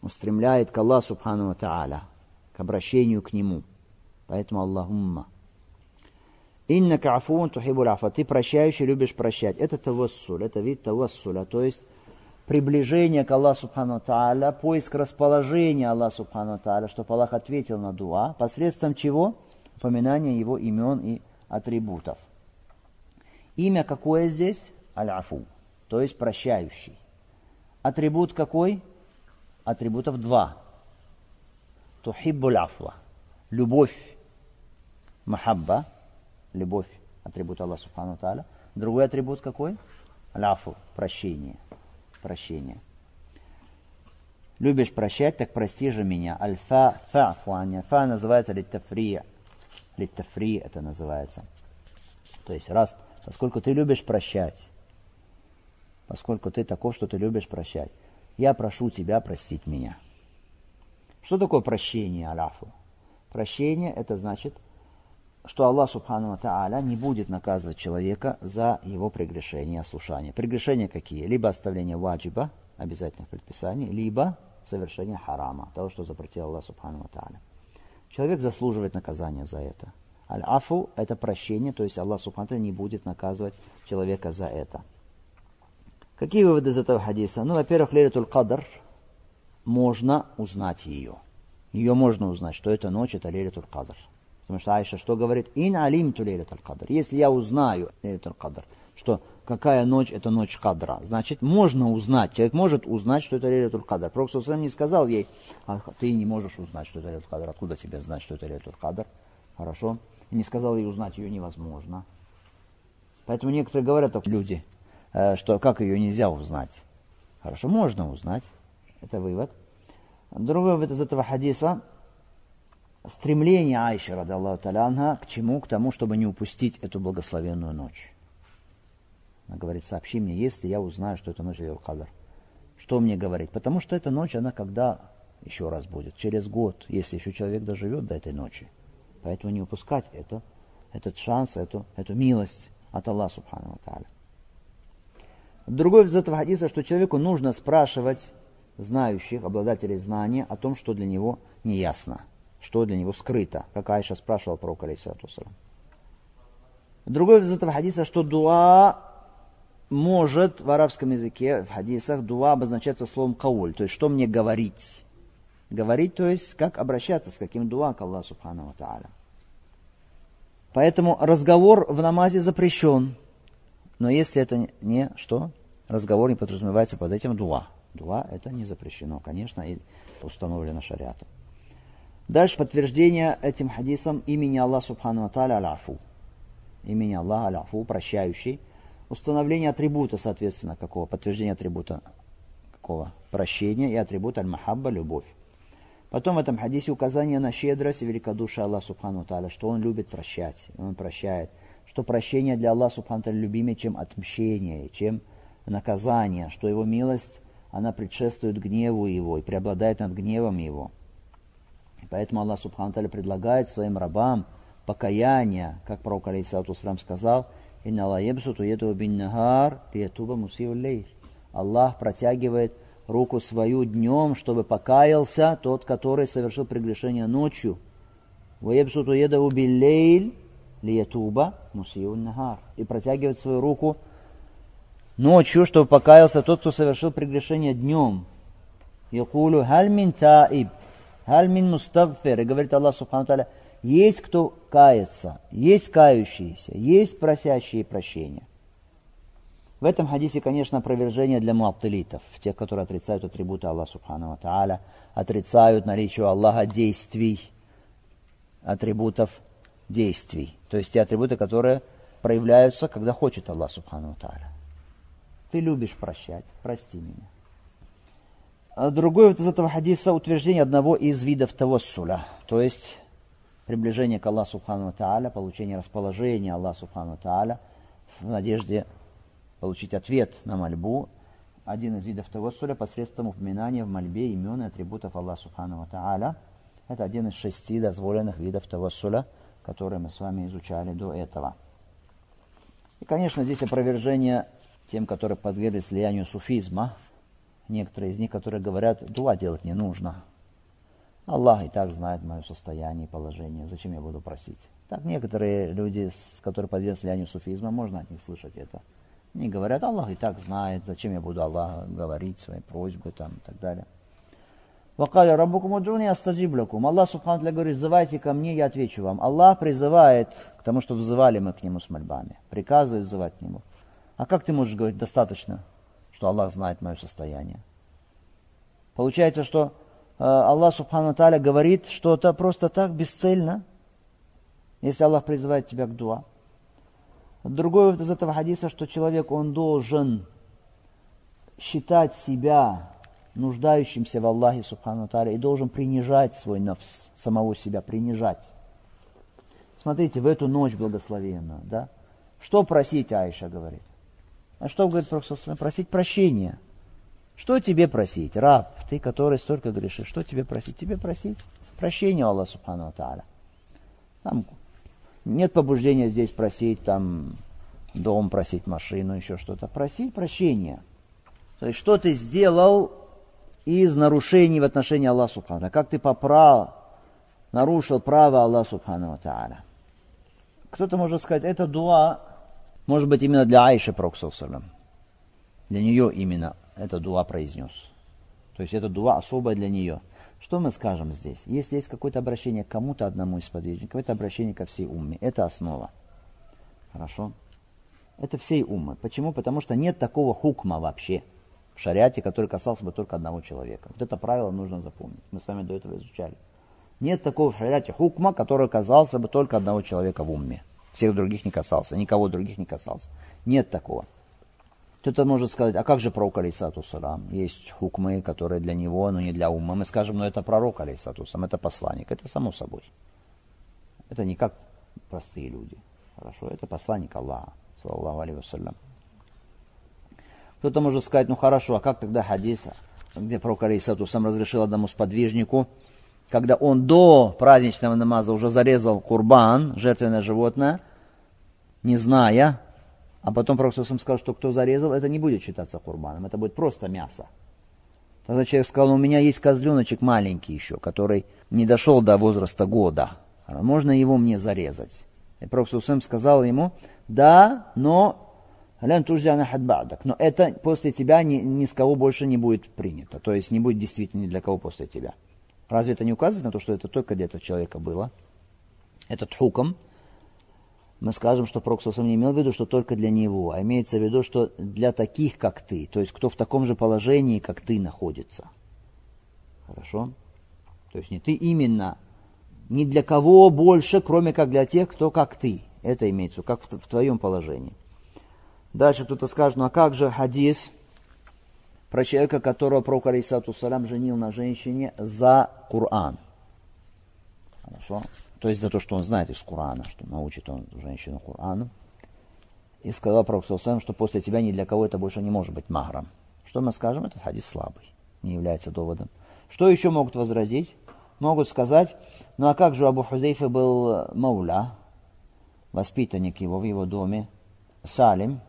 устремляет к Аллаху Субхану Та'аля, к обращению к Нему. Поэтому Аллахумма. Иннака афун тухибуль афа. Ты прощающий, любишь прощать. Это тавассуль, это вид тавассуля, то есть приближение к Аллаху Субхану Тааля, поиск расположения Аллаха Субхану Тааля, чтобы Аллах ответил на дуа, посредством чего? Упоминание его имен и атрибутов. Имя какое здесь? Аль-Афу, то есть прощающий. Атрибут какой? Атрибутов два. Тухиббуль афва. Любовь. Махабба. Любовь. Атрибут Аллаха Субхану Тааля. Другой атрибут какой? Аль-Афу. Прощение. Прощение. Любишь прощать, так прости же меня. Альфа фа'фу Фа называется литтафри. Литтафри это называется. То есть раз, поскольку ты любишь прощать, поскольку ты таков, что ты любишь прощать, я прошу тебя простить меня. Что такое прощение Аллаху? Прощение это значит, что Аллах Субхану Тааля не будет наказывать человека за его прегрешение ослушание. Прегрешения какие? Либо оставление ваджиба, обязательных предписаний, либо совершение харама, того, что запретил Аллах Субхану Тааля. Человек заслуживает наказания за это. Аль-Афу – это прощение, то есть Аллах Субхану не будет наказывать человека за это. Какие выводы из этого хадиса? Ну, во-первых, Лейлатуль Кадр можно узнать ее. Ее можно узнать, что эта ночь – это Лейлатуль Кадр. Потому что Айша что говорит? Ин алим ту Лейлатуль Кадр. Если я узнаю Лейлатуль Кадр, что какая ночь – это ночь Кадра, значит, можно узнать. Человек может узнать, что это Лейлатуль Кадр. Пророк не сказал ей, а ты не можешь узнать, что это Лейлатуль Кадр. Откуда тебе знать, что это Лейлатуль Кадр? Хорошо? И не сказал ей узнать ее невозможно. Поэтому некоторые говорят, люди – Э, что как ее нельзя узнать. Хорошо, можно узнать. Это вывод. Другой вывод из этого хадиса стремление Айши, рады Аллаху Таляна, к чему? К тому, чтобы не упустить эту благословенную ночь. Она говорит, сообщи мне, если я узнаю, что это ночь Кадр. Что мне говорить? Потому что эта ночь, она когда еще раз будет? Через год, если еще человек доживет до этой ночи. Поэтому не упускать это, этот шанс, эту, эту милость от Аллаха Субхану Тааля. Другой из этого хадиса, что человеку нужно спрашивать знающих, обладателей знания о том, что для него не ясно, что для него скрыто, как Айша спрашивала про алейсалату Другой из этого хадиса, что дуа может в арабском языке, в хадисах, дуа обозначается словом кауль, то есть что мне говорить. Говорить, то есть как обращаться, с каким дуа к Аллаху Субхану Тааля. Поэтому разговор в намазе запрещен. Но если это не что? Разговор не подразумевается под этим дуа. Дуа это не запрещено, конечно, и установлено шариатом. Дальше подтверждение этим хадисом имени Аллаха Субхану Аталя Аляфу. Имени Аллаха Аляфу, прощающий. Установление атрибута, соответственно, какого? Подтверждение атрибута какого? Прощения и атрибут аль-махабба, любовь. Потом в этом хадисе указание на щедрость и великодушие Аллаха Субхану Таля, что Он любит прощать, Он прощает что прощение для Аллаха Субхану любимее, чем отмщение, чем наказание, что Его милость, она предшествует гневу Его и преобладает над гневом Его. Поэтому Аллах Субхану предлагает своим рабам покаяние, как пророк Алейсалату сказал, «Инна лаебсуту еду бин нагар лиятуба Аллах протягивает руку свою днем, чтобы покаялся тот, который совершил прегрешение ночью. «Ваебсуту еду биллейль лиятуба. И протягивает свою руку ночью, чтобы покаялся тот, кто совершил прегрешение днем. Якулу хальмин таиб, хальмин мустагфир. И говорит Аллах Субхану Таля, есть кто кается, есть кающиеся, есть просящие прощения. В этом хадисе, конечно, опровержение для муаттилитов, тех, которые отрицают атрибуты Аллаха Субхану Тааля, отрицают наличие Аллаха действий, атрибутов действий. То есть те атрибуты, которые проявляются, когда хочет Аллах Субхану Тааля. Ты любишь прощать, прости меня. А другое вот из этого хадиса утверждение одного из видов тавассуля, то есть приближение к Аллаху Субхану Тааля, получение расположения Аллаха Субхану Тааля в надежде получить ответ на мольбу. Один из видов тавассуля посредством упоминания в мольбе имен и атрибутов Аллаха Субхану Тааля. Это один из шести дозволенных видов тавассуля – которые мы с вами изучали до этого. И, конечно, здесь опровержение тем, которые подверглись влиянию суфизма. Некоторые из них, которые говорят, дуа делать не нужно. Аллах и так знает мое состояние и положение. Зачем я буду просить? Так некоторые люди, которые подвержены влиянию суфизма, можно от них слышать это. Они говорят, Аллах и так знает, зачем я буду Аллах говорить свои просьбы там, и так далее. Вакаля раббукум уджуни астаджиблякум. Аллах Субхану говорит, взывайте ко мне, я отвечу вам. Аллах призывает к тому, что взывали мы к Нему с мольбами. Приказывает взывать к Нему. А как ты можешь говорить достаточно, что Аллах знает мое состояние? Получается, что э, Аллах Субхану Таля говорит что-то просто так, бесцельно, если Аллах призывает тебя к дуа. Другой вывод из этого хадиса, что человек, он должен считать себя нуждающимся в Аллахе Субхану Таля и должен принижать свой нафс, самого себя принижать. Смотрите, в эту ночь благословенную, да? Что просить, Аиша говорит? А что говорит Пророк Просить прощения. Что тебе просить, раб, ты, который столько грешишь, что тебе просить? Тебе просить прощения Аллаха Субхану Тааля. Там нет побуждения здесь просить там дом, просить машину, еще что-то. Просить прощения. То есть, что ты сделал из нарушений в отношении Аллаха Субхану. Как ты поправ, нарушил право Аллаха Субхану Тааля. Кто-то может сказать, это дуа, может быть, именно для Айши Проксалсалам. Для нее именно это дуа произнес. То есть это дуа особое для нее. Что мы скажем здесь? Если есть какое-то обращение к кому-то одному из подвижников, это обращение ко всей умме. Это основа. Хорошо? Это всей уммы. Почему? Потому что нет такого хукма вообще в шариате, который касался бы только одного человека. Вот это правило нужно запомнить. Мы с вами до этого изучали. Нет такого в шариате хукма, который касался бы только одного человека в умме. Всех других не касался, никого других не касался. Нет такого. Кто-то может сказать, а как же пророк алейсату салам? Есть хукмы, которые для него, но не для ума. Мы скажем, ну это пророк алейсату салам, это посланник. Это само собой. Это не как простые люди. Хорошо, это посланник Аллаха, саллаху вассалям. Кто-то может сказать, ну хорошо, а как тогда хадис, где пророк алейсату сам разрешил одному сподвижнику, когда он до праздничного намаза уже зарезал курбан, жертвенное животное, не зная, а потом пророк сказал, что кто зарезал, это не будет считаться курбаном, это будет просто мясо. Тогда человек сказал, у меня есть козленочек маленький еще, который не дошел до возраста года. Можно его мне зарезать? И пророк сказал ему, да, но. Но это после тебя ни, ни с кого больше не будет принято. То есть не будет действительно ни для кого после тебя. Разве это не указывает на то, что это только для этого человека было? Этот хуком, мы скажем, что Проксусом не имел в виду, что только для него, а имеется в виду, что для таких, как ты, то есть кто в таком же положении, как ты находится. Хорошо? То есть не ты именно, ни для кого больше, кроме как для тех, кто как ты. Это имеется, как в, в твоем положении. Дальше кто-то скажет, ну а как же хадис про человека, которого пророк Алисату Салам женил на женщине за Коран? Хорошо? То есть за то, что он знает из Корана, что научит он женщину Корану. И сказал пророк Салам, что после тебя ни для кого это больше не может быть махром. Что мы скажем? Этот хадис слабый, не является доводом. Что еще могут возразить? Могут сказать, ну а как же Абу Хузейфа был мауля, воспитанник его в его доме, Салим,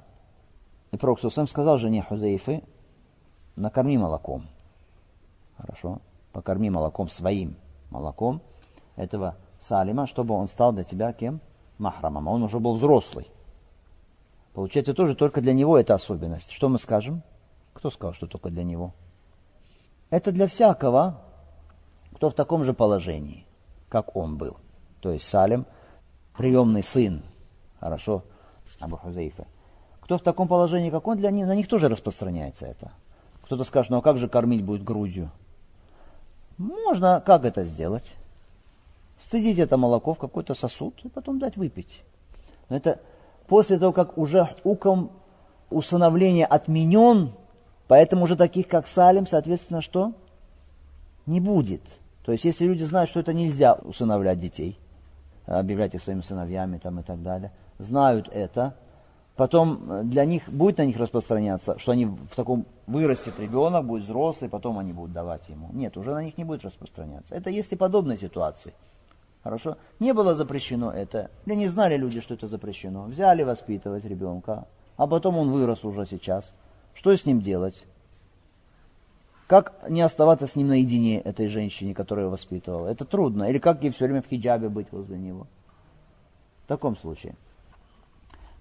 и Пророк Сусам сказал жене Хузейфы, накорми молоком. Хорошо? Покорми молоком своим молоком этого Салима, чтобы он стал для тебя кем? Махрамом. Он уже был взрослый. Получается, тоже только для него это особенность. Что мы скажем? Кто сказал, что только для него? Это для всякого, кто в таком же положении, как он был. То есть Салим, приемный сын, хорошо, Абу Хузейфа кто в таком положении, как он, для них, на них тоже распространяется это. Кто-то скажет, ну а как же кормить будет грудью? Можно как это сделать? Сцедить это молоко в какой-то сосуд и потом дать выпить. Но это после того, как уже уком усыновления отменен, поэтому уже таких, как Салим, соответственно, что? Не будет. То есть, если люди знают, что это нельзя усыновлять детей, объявлять их своими сыновьями там, и так далее, знают это, потом э, для них будет на них распространяться, что они в таком вырастет ребенок, будет взрослый, потом они будут давать ему. Нет, уже на них не будет распространяться. Это есть и подобные ситуации. Хорошо? Не было запрещено это. Или не знали люди, что это запрещено. Взяли воспитывать ребенка, а потом он вырос уже сейчас. Что с ним делать? Как не оставаться с ним наедине, этой женщине, которая воспитывала? Это трудно. Или как ей все время в хиджабе быть возле него? таком случае.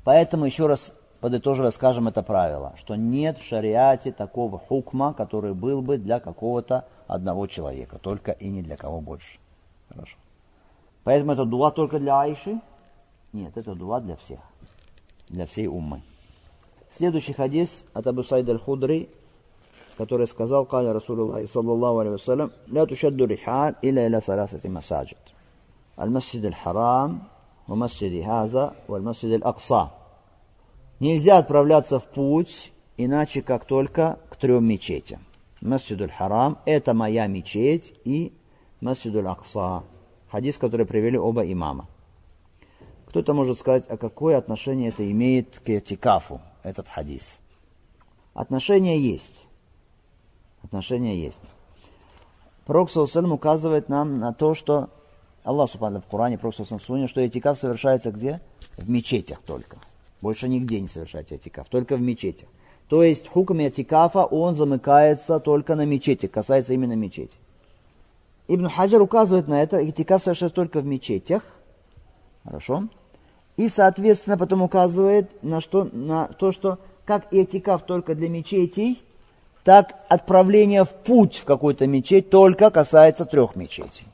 Поэтому еще раз подытоживая, скажем это правило, что нет в шариате такого хукма, который был бы для какого-то одного человека, только и не для кого больше. Хорошо. Поэтому это дуа только для Аиши? Нет, это дуа для всех, для всей уммы. Следующий хадис от Абу Сайд аль-Худри, который сказал, «Каля Расулуллахи саллаллаху алейхи вассалям, ля тушадду рихаль иля иля саласати масаджид». Аль-Масджид аль-Харам, в масджиде Хаза, в Акса. Нельзя отправляться в путь, иначе как только к трем мечетям. Масджиду Харам – это моя мечеть и Масджиду Акса. Хадис, который привели оба имама. Кто-то может сказать, а какое отношение это имеет к этикафу, этот хадис. Отношение есть. Отношение есть. Пророк Саусалм указывает нам на то, что Аллах Субхану в Коране, Пророк в что этикаф совершается где? В мечетях только. Больше нигде не совершать этикаф, только в мечетях. То есть хукм этикафа, он замыкается только на мечети, касается именно мечети. Ибн Хаджар указывает на это, этикаф совершается только в мечетях. Хорошо. И, соответственно, потом указывает на, что, на то, что как этикаф только для мечетей, так отправление в путь в какую-то мечеть только касается трех мечетей.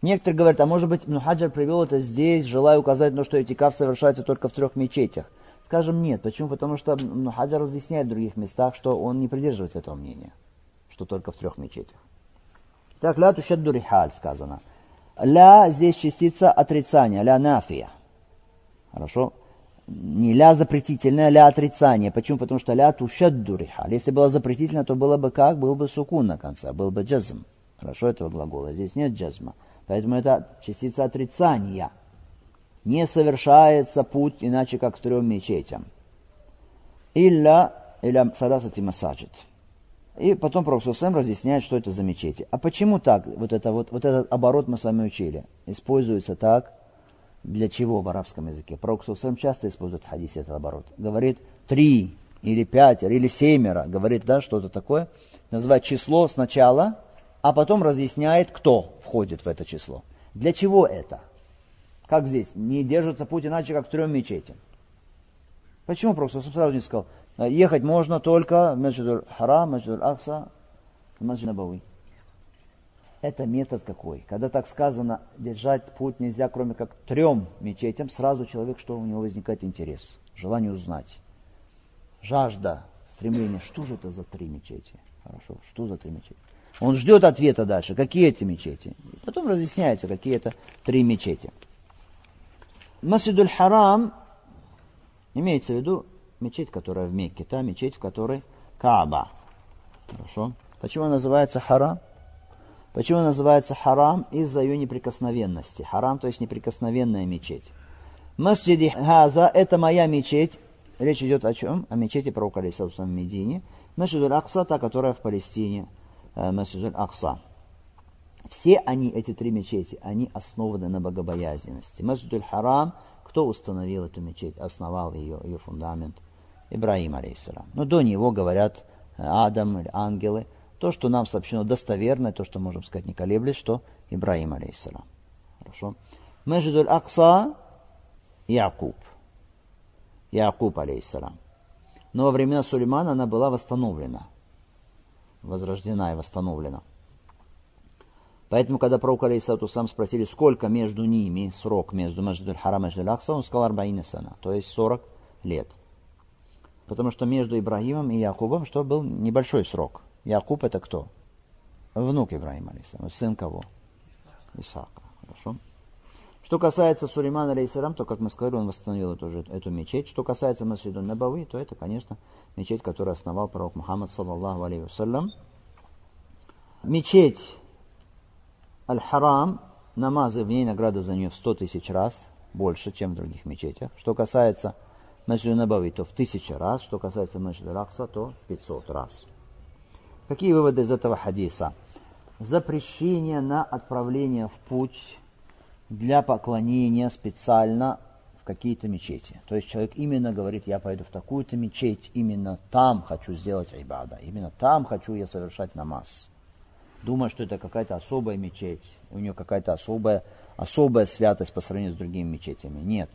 Некоторые говорят, а может быть, Мухаджар привел это здесь, желая указать на то, что этикаф совершается только в трех мечетях. Скажем нет. Почему? Потому что Мухаджар разъясняет в других местах, что он не придерживается этого мнения, что только в трех мечетях. Так, ля тушадду рихаль сказано. Ля здесь частица отрицания, ля нафия. Хорошо? Не ля запретительная, ля отрицание. Почему? Потому что ля тушадду рихаль. Если было запретительно, то было бы как? Был бы сукун на конце, был бы джазм. Хорошо этого глагола. Здесь нет джазма. Поэтому это частица отрицания. Не совершается путь иначе, как к трем мечетям. Илля, или садасати масаджид. И потом Пророк разъясняет, что это за мечети. А почему так? Вот, это, вот, вот этот оборот мы с вами учили. Используется так. Для чего в арабском языке? Пророк часто использует в хадисе этот оборот. Говорит три или пятеро или семеро. Говорит, да, что-то такое. Называет число сначала а потом разъясняет, кто входит в это число. Для чего это? Как здесь? Не держится путь иначе, как в трем мечетям. Почему просто сразу не сказал? Ехать можно только в Маджидуль Харам, Маджидуль Ахса, Маджид Набави. Это метод какой? Когда так сказано, держать путь нельзя, кроме как трем мечетям, сразу человек, что у него возникает интерес, желание узнать. Жажда, стремление, что же это за три мечети? Хорошо, что за три мечети? Он ждет ответа дальше, какие эти мечети. Потом разъясняется, какие это три мечети. Масидуль Харам имеется в виду мечеть, которая в Мекке, та мечеть, в которой Кааба. Хорошо. Почему называется Харам? Почему называется Харам? Из-за ее неприкосновенности. Харам, то есть неприкосновенная мечеть. Масджиди Хаза – это моя мечеть. Речь идет о чем? О мечети пророка Алисауса в Медине. Масджидуль Акса, та, которая в Палестине. Э, Масджид Акса. Все они, эти три мечети, они основаны на богобоязненности. Масджид Харам, кто установил эту мечеть, основал ее, ее фундамент? Ибраим, алейхиссалам. Но до него говорят э, Адам или ангелы. То, что нам сообщено достоверно, то, что можем сказать не колеблясь, что Ибраим, алейхиссалам. Хорошо. Масджид Акса, Якуб. Якуб, алейхиссалам. Но во времена Сулеймана она была восстановлена возрождена и восстановлена. Поэтому, когда пророк Алейсату сам спросили, сколько между ними срок между Маджидуль Харам и Маджидуль Акса, он сказал Арбаина Сана, то есть 40 лет. Потому что между Ибрагимом и Якубом что был небольшой срок. Якуб это кто? Внук Ибрагима, алейсалам. сын кого? Исаака. Хорошо. Что касается Сулеймана, алейсалам, то, как мы сказали, он восстановил эту, эту мечеть. Что касается Масиду Набавы, то это, конечно, мечеть, которую основал пророк Мухаммад, саллаллаху алейhi вассалям. Мечеть Аль-Харам, намазы в ней награда за нее в 100 тысяч раз больше, чем в других мечетях. Что касается Масджида Набави, то в тысячу раз. Что касается Масджида Ракса, то в 500 раз. Какие выводы из этого хадиса? Запрещение на отправление в путь для поклонения специально в какие-то мечети. То есть человек именно говорит, я пойду в такую-то мечеть, именно там хочу сделать айбада, именно там хочу я совершать намаз. думая, что это какая-то особая мечеть, у нее какая-то особая, особая святость по сравнению с другими мечетями. Нет.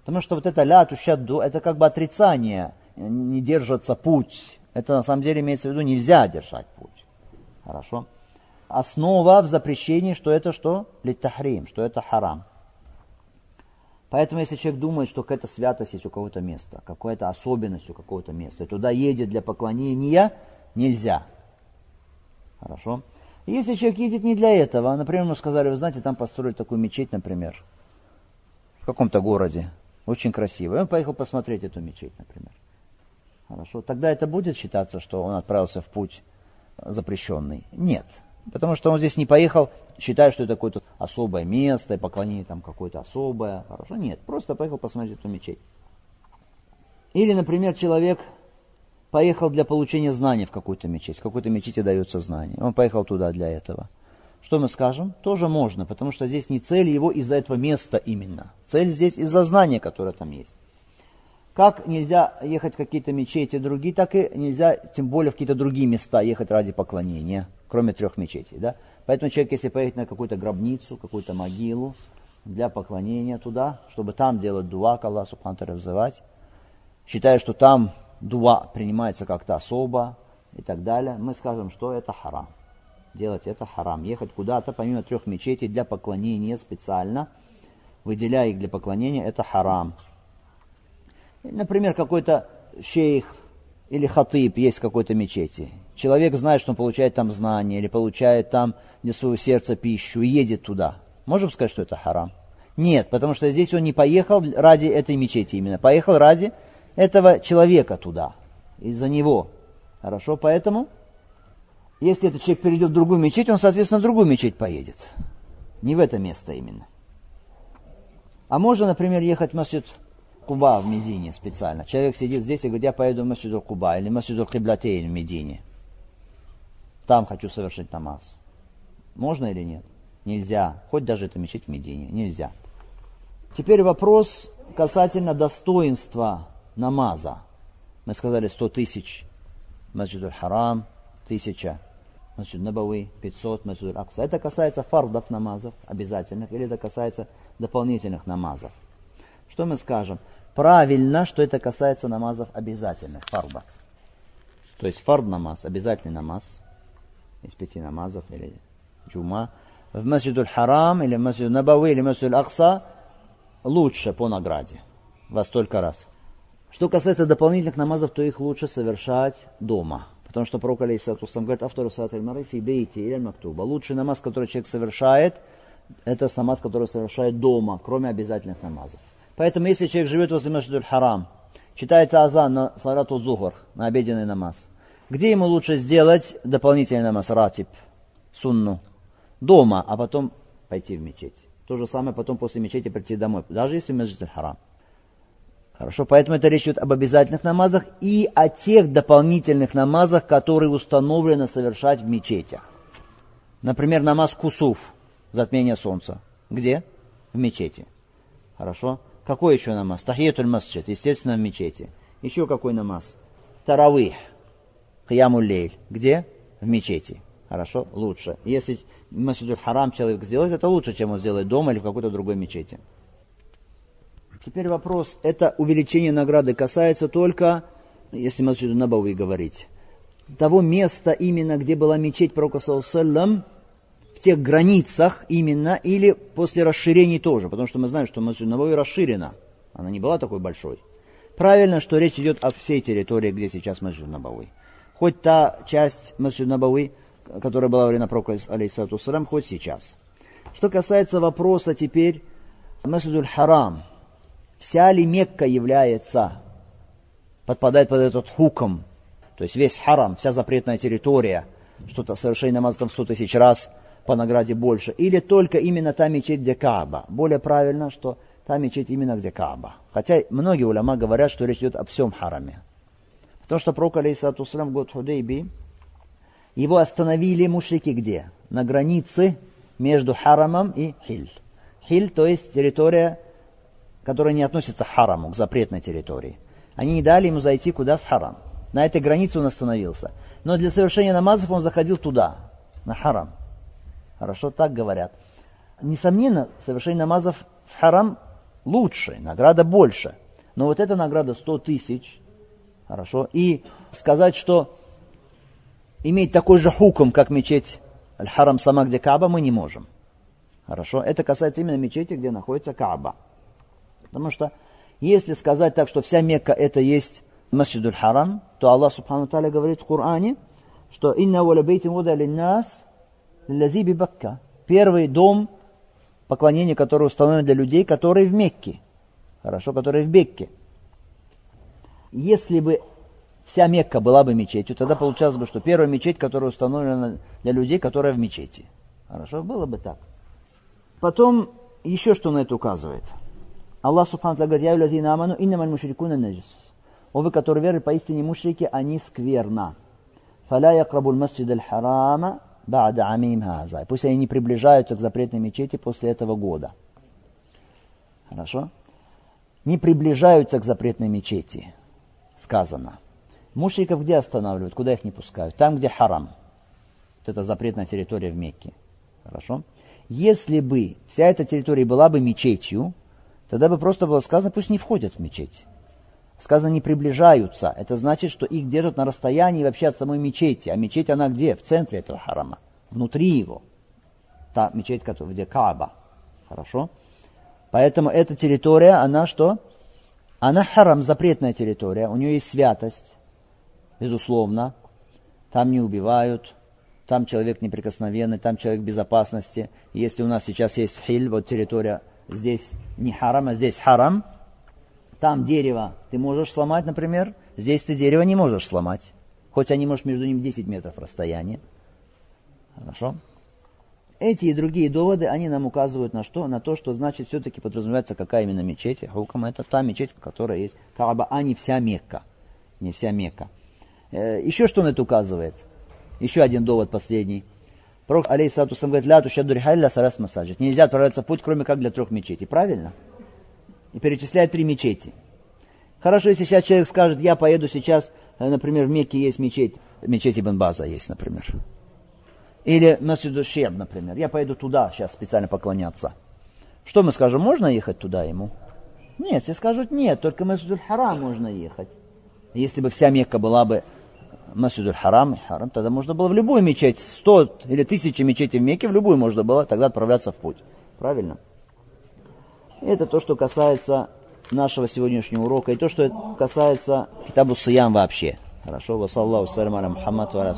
Потому что вот это ля тушадду, это как бы отрицание, не держится путь. Это на самом деле имеется в виду, нельзя держать путь. Хорошо? Основа в запрещении, что это что? Литтахрим, что это харам. Поэтому, если человек думает, что какая-то святость есть у кого-то места, какая-то особенность у какого-то места, и туда едет для поклонения, нельзя. Хорошо? Если человек едет не для этого, например, ему сказали, вы знаете, там построили такую мечеть, например, в каком-то городе, очень красиво. И он поехал посмотреть эту мечеть, например. Хорошо. Тогда это будет считаться, что он отправился в путь запрещенный? Нет. Потому что он здесь не поехал, считая, что это какое-то особое место, и поклонение там какое-то особое. Хорошо? Нет, просто поехал посмотреть эту мечеть. Или, например, человек поехал для получения знаний в какую-то мечеть. В какой-то мечети дается знание. Он поехал туда для этого. Что мы скажем? Тоже можно, потому что здесь не цель его из-за этого места именно. Цель здесь из-за знания, которое там есть. Как нельзя ехать в какие-то мечети другие, так и нельзя, тем более в какие-то другие места ехать ради поклонения кроме трех мечетей. Да? Поэтому человек, если поедет на какую-то гробницу, какую-то могилу, для поклонения туда, чтобы там делать дуа к Аллаху Субхану взывать, считая, что там дуа принимается как-то особо и так далее, мы скажем, что это харам. Делать это харам. Ехать куда-то, помимо трех мечетей, для поклонения специально, выделяя их для поклонения, это харам. Например, какой-то шейх или хатыб есть в какой-то мечети. Человек знает, что он получает там знания или получает там для своего сердца пищу и едет туда. Можем сказать, что это харам? Нет, потому что здесь он не поехал ради этой мечети именно. Поехал ради этого человека туда. Из-за него. Хорошо, поэтому, если этот человек перейдет в другую мечеть, он, соответственно, в другую мечеть поедет. Не в это место именно. А можно, например, ехать в Масjid Куба в Медине специально. Человек сидит здесь и говорит, я поеду в Масджид Куба или Масджид Киблатейн в Медине. Там хочу совершить намаз. Можно или нет? Нельзя. Хоть даже это мечеть в Медине. Нельзя. Теперь вопрос касательно достоинства намаза. Мы сказали 100 тысяч. Масджид Харам, тысяча. Масджид Набави, 500, Масджид Акса. Это касается фардов намазов обязательных, или это касается дополнительных намазов. Что мы скажем? Правильно, что это касается намазов обязательных, фарда. То есть фард намаз, обязательный намаз, из пяти намазов или джума. В масджидуль харам или масджид набави или масджид акса лучше по награде. Во столько раз. Что касается дополнительных намазов, то их лучше совершать дома. Потому что пророк Алейсату говорит, автору саат аль-марифи бейти или мактуба. Лучший намаз, который человек совершает, это намаз, который совершает дома, кроме обязательных намазов. Поэтому, если человек живет возле Машидуль Харам, читается азан на салату зухр, на обеденный намаз, где ему лучше сделать дополнительный намаз, ратиб, сунну? Дома, а потом пойти в мечеть. То же самое потом после мечети прийти домой, даже если Машидуль Харам. Хорошо, поэтому это речь идет об обязательных намазах и о тех дополнительных намазах, которые установлено совершать в мечетях. Например, намаз кусуф, затмение солнца. Где? В мечети. Хорошо? Какой еще намаз? Тахиятуль масджид, естественно, в мечети. Еще какой намаз? Таравих, Киямуллейль. Где? В мечети. Хорошо? Лучше. Если масджидуль харам человек сделает, это лучше, чем он сделает дома или в какой-то другой мечети. Теперь вопрос. Это увеличение награды касается только, если масджиду Набави говорить, того места именно, где была мечеть Пророка Саллаллаху тех границах именно, или после расширений тоже, потому что мы знаем, что Масджид Набави расширена, она не была такой большой. Правильно, что речь идет о всей территории, где сейчас Масджид Набави. Хоть та часть Масджид Набави, которая была во время пророка, алейсалату хоть сейчас. Что касается вопроса теперь Масджидуль Харам, вся ли Мекка является, подпадает под этот хуком, то есть весь харам, вся запретная территория, что-то совершение намаза там сто тысяч раз, по награде больше, или только именно та мечеть, где Кааба. Более правильно, что та мечеть именно где Кааба. Хотя многие уляма говорят, что речь идет о всем хараме. Потому что пророк, алейсалату в год Худейби, его остановили мушрики где? На границе между харамом и хиль. Хиль, то есть территория, которая не относится к хараму, к запретной территории. Они не дали ему зайти куда? В харам. На этой границе он остановился. Но для совершения намазов он заходил туда, на харам. Хорошо, так говорят. Несомненно, совершение намазов в харам лучше, награда больше. Но вот эта награда 100 тысяч, хорошо, и сказать, что иметь такой же хуком, как мечеть Аль-Харам сама, где Кааба, мы не можем. Хорошо, это касается именно мечети, где находится Кааба. Потому что если сказать так, что вся Мекка это есть Масджидуль Харам, то Аллах Субхану Таля говорит в Коране, что «Инна воля бейтин вода линнас лази бакка». Первый дом поклонения, который установлен для людей, которые в Мекке. Хорошо, которые в Бекке. Если бы вся Мекка была бы мечетью, тогда получалось бы, что первая мечеть, которая установлена для людей, которая в мечети. Хорошо, было бы так. Потом еще что на это указывает. Аллах Субхану говорит, «Я юлазина аману, иннамаль мушрикуна наджис». О вы, которые веры, поистине мушрики, они скверна. «Фаля якрабуль масджид аль-харама ба'да амим хаза». Пусть они не приближаются к запретной мечети после этого года. Хорошо? Не приближаются к запретной мечети, сказано. Мушриков где останавливают? Куда их не пускают? Там, где харам. Вот это запретная территория в Мекке. Хорошо? Если бы вся эта территория была бы мечетью, тогда бы просто было сказано, пусть не входят в мечеть. Сказано, не приближаются. Это значит, что их держат на расстоянии вообще от самой мечети. А мечеть, она где? В центре этого харама. Внутри его. Та мечеть, где Кааба. Хорошо? Поэтому эта территория, она что? Она харам, запретная территория. У нее есть святость безусловно. Там не убивают, там человек неприкосновенный, там человек в безопасности. Если у нас сейчас есть хиль, вот территория, здесь не харам, а здесь харам, там дерево ты можешь сломать, например, здесь ты дерево не можешь сломать. Хоть они, может, между ними 10 метров расстояния. Хорошо? Эти и другие доводы, они нам указывают на что? На то, что значит все-таки подразумевается, какая именно мечеть. Хукам это та мечеть, в которой есть Кааба, а не вся Мекка. Не вся Мекка. Э, еще что он это указывает? Еще один довод последний. Пророк, алейхиссалату говорит, ля тушадду рихалля сарас масаджид. Нельзя отправляться в путь, кроме как для трех мечетей. Правильно? И перечисляет три мечети. Хорошо, если сейчас человек скажет, я поеду сейчас, э, например, в Мекке есть мечеть, мечеть Ибн База есть, например. Или Масиду Шеб, например. Я поеду туда сейчас специально поклоняться. Что мы скажем, можно ехать туда ему? Нет, все скажут, нет, только Масиду Харам можно ехать. Если бы вся Мекка была бы Масджидуль Харам, Харам, тогда можно было в любую мечеть, сто или тысячи мечетей в Мекке, в любую можно было тогда отправляться в путь. Правильно? Это то, что касается нашего сегодняшнего урока, и то, что касается Китабу Сиям вообще. Хорошо, вассаллаху салям аля Мухаммад ва аля.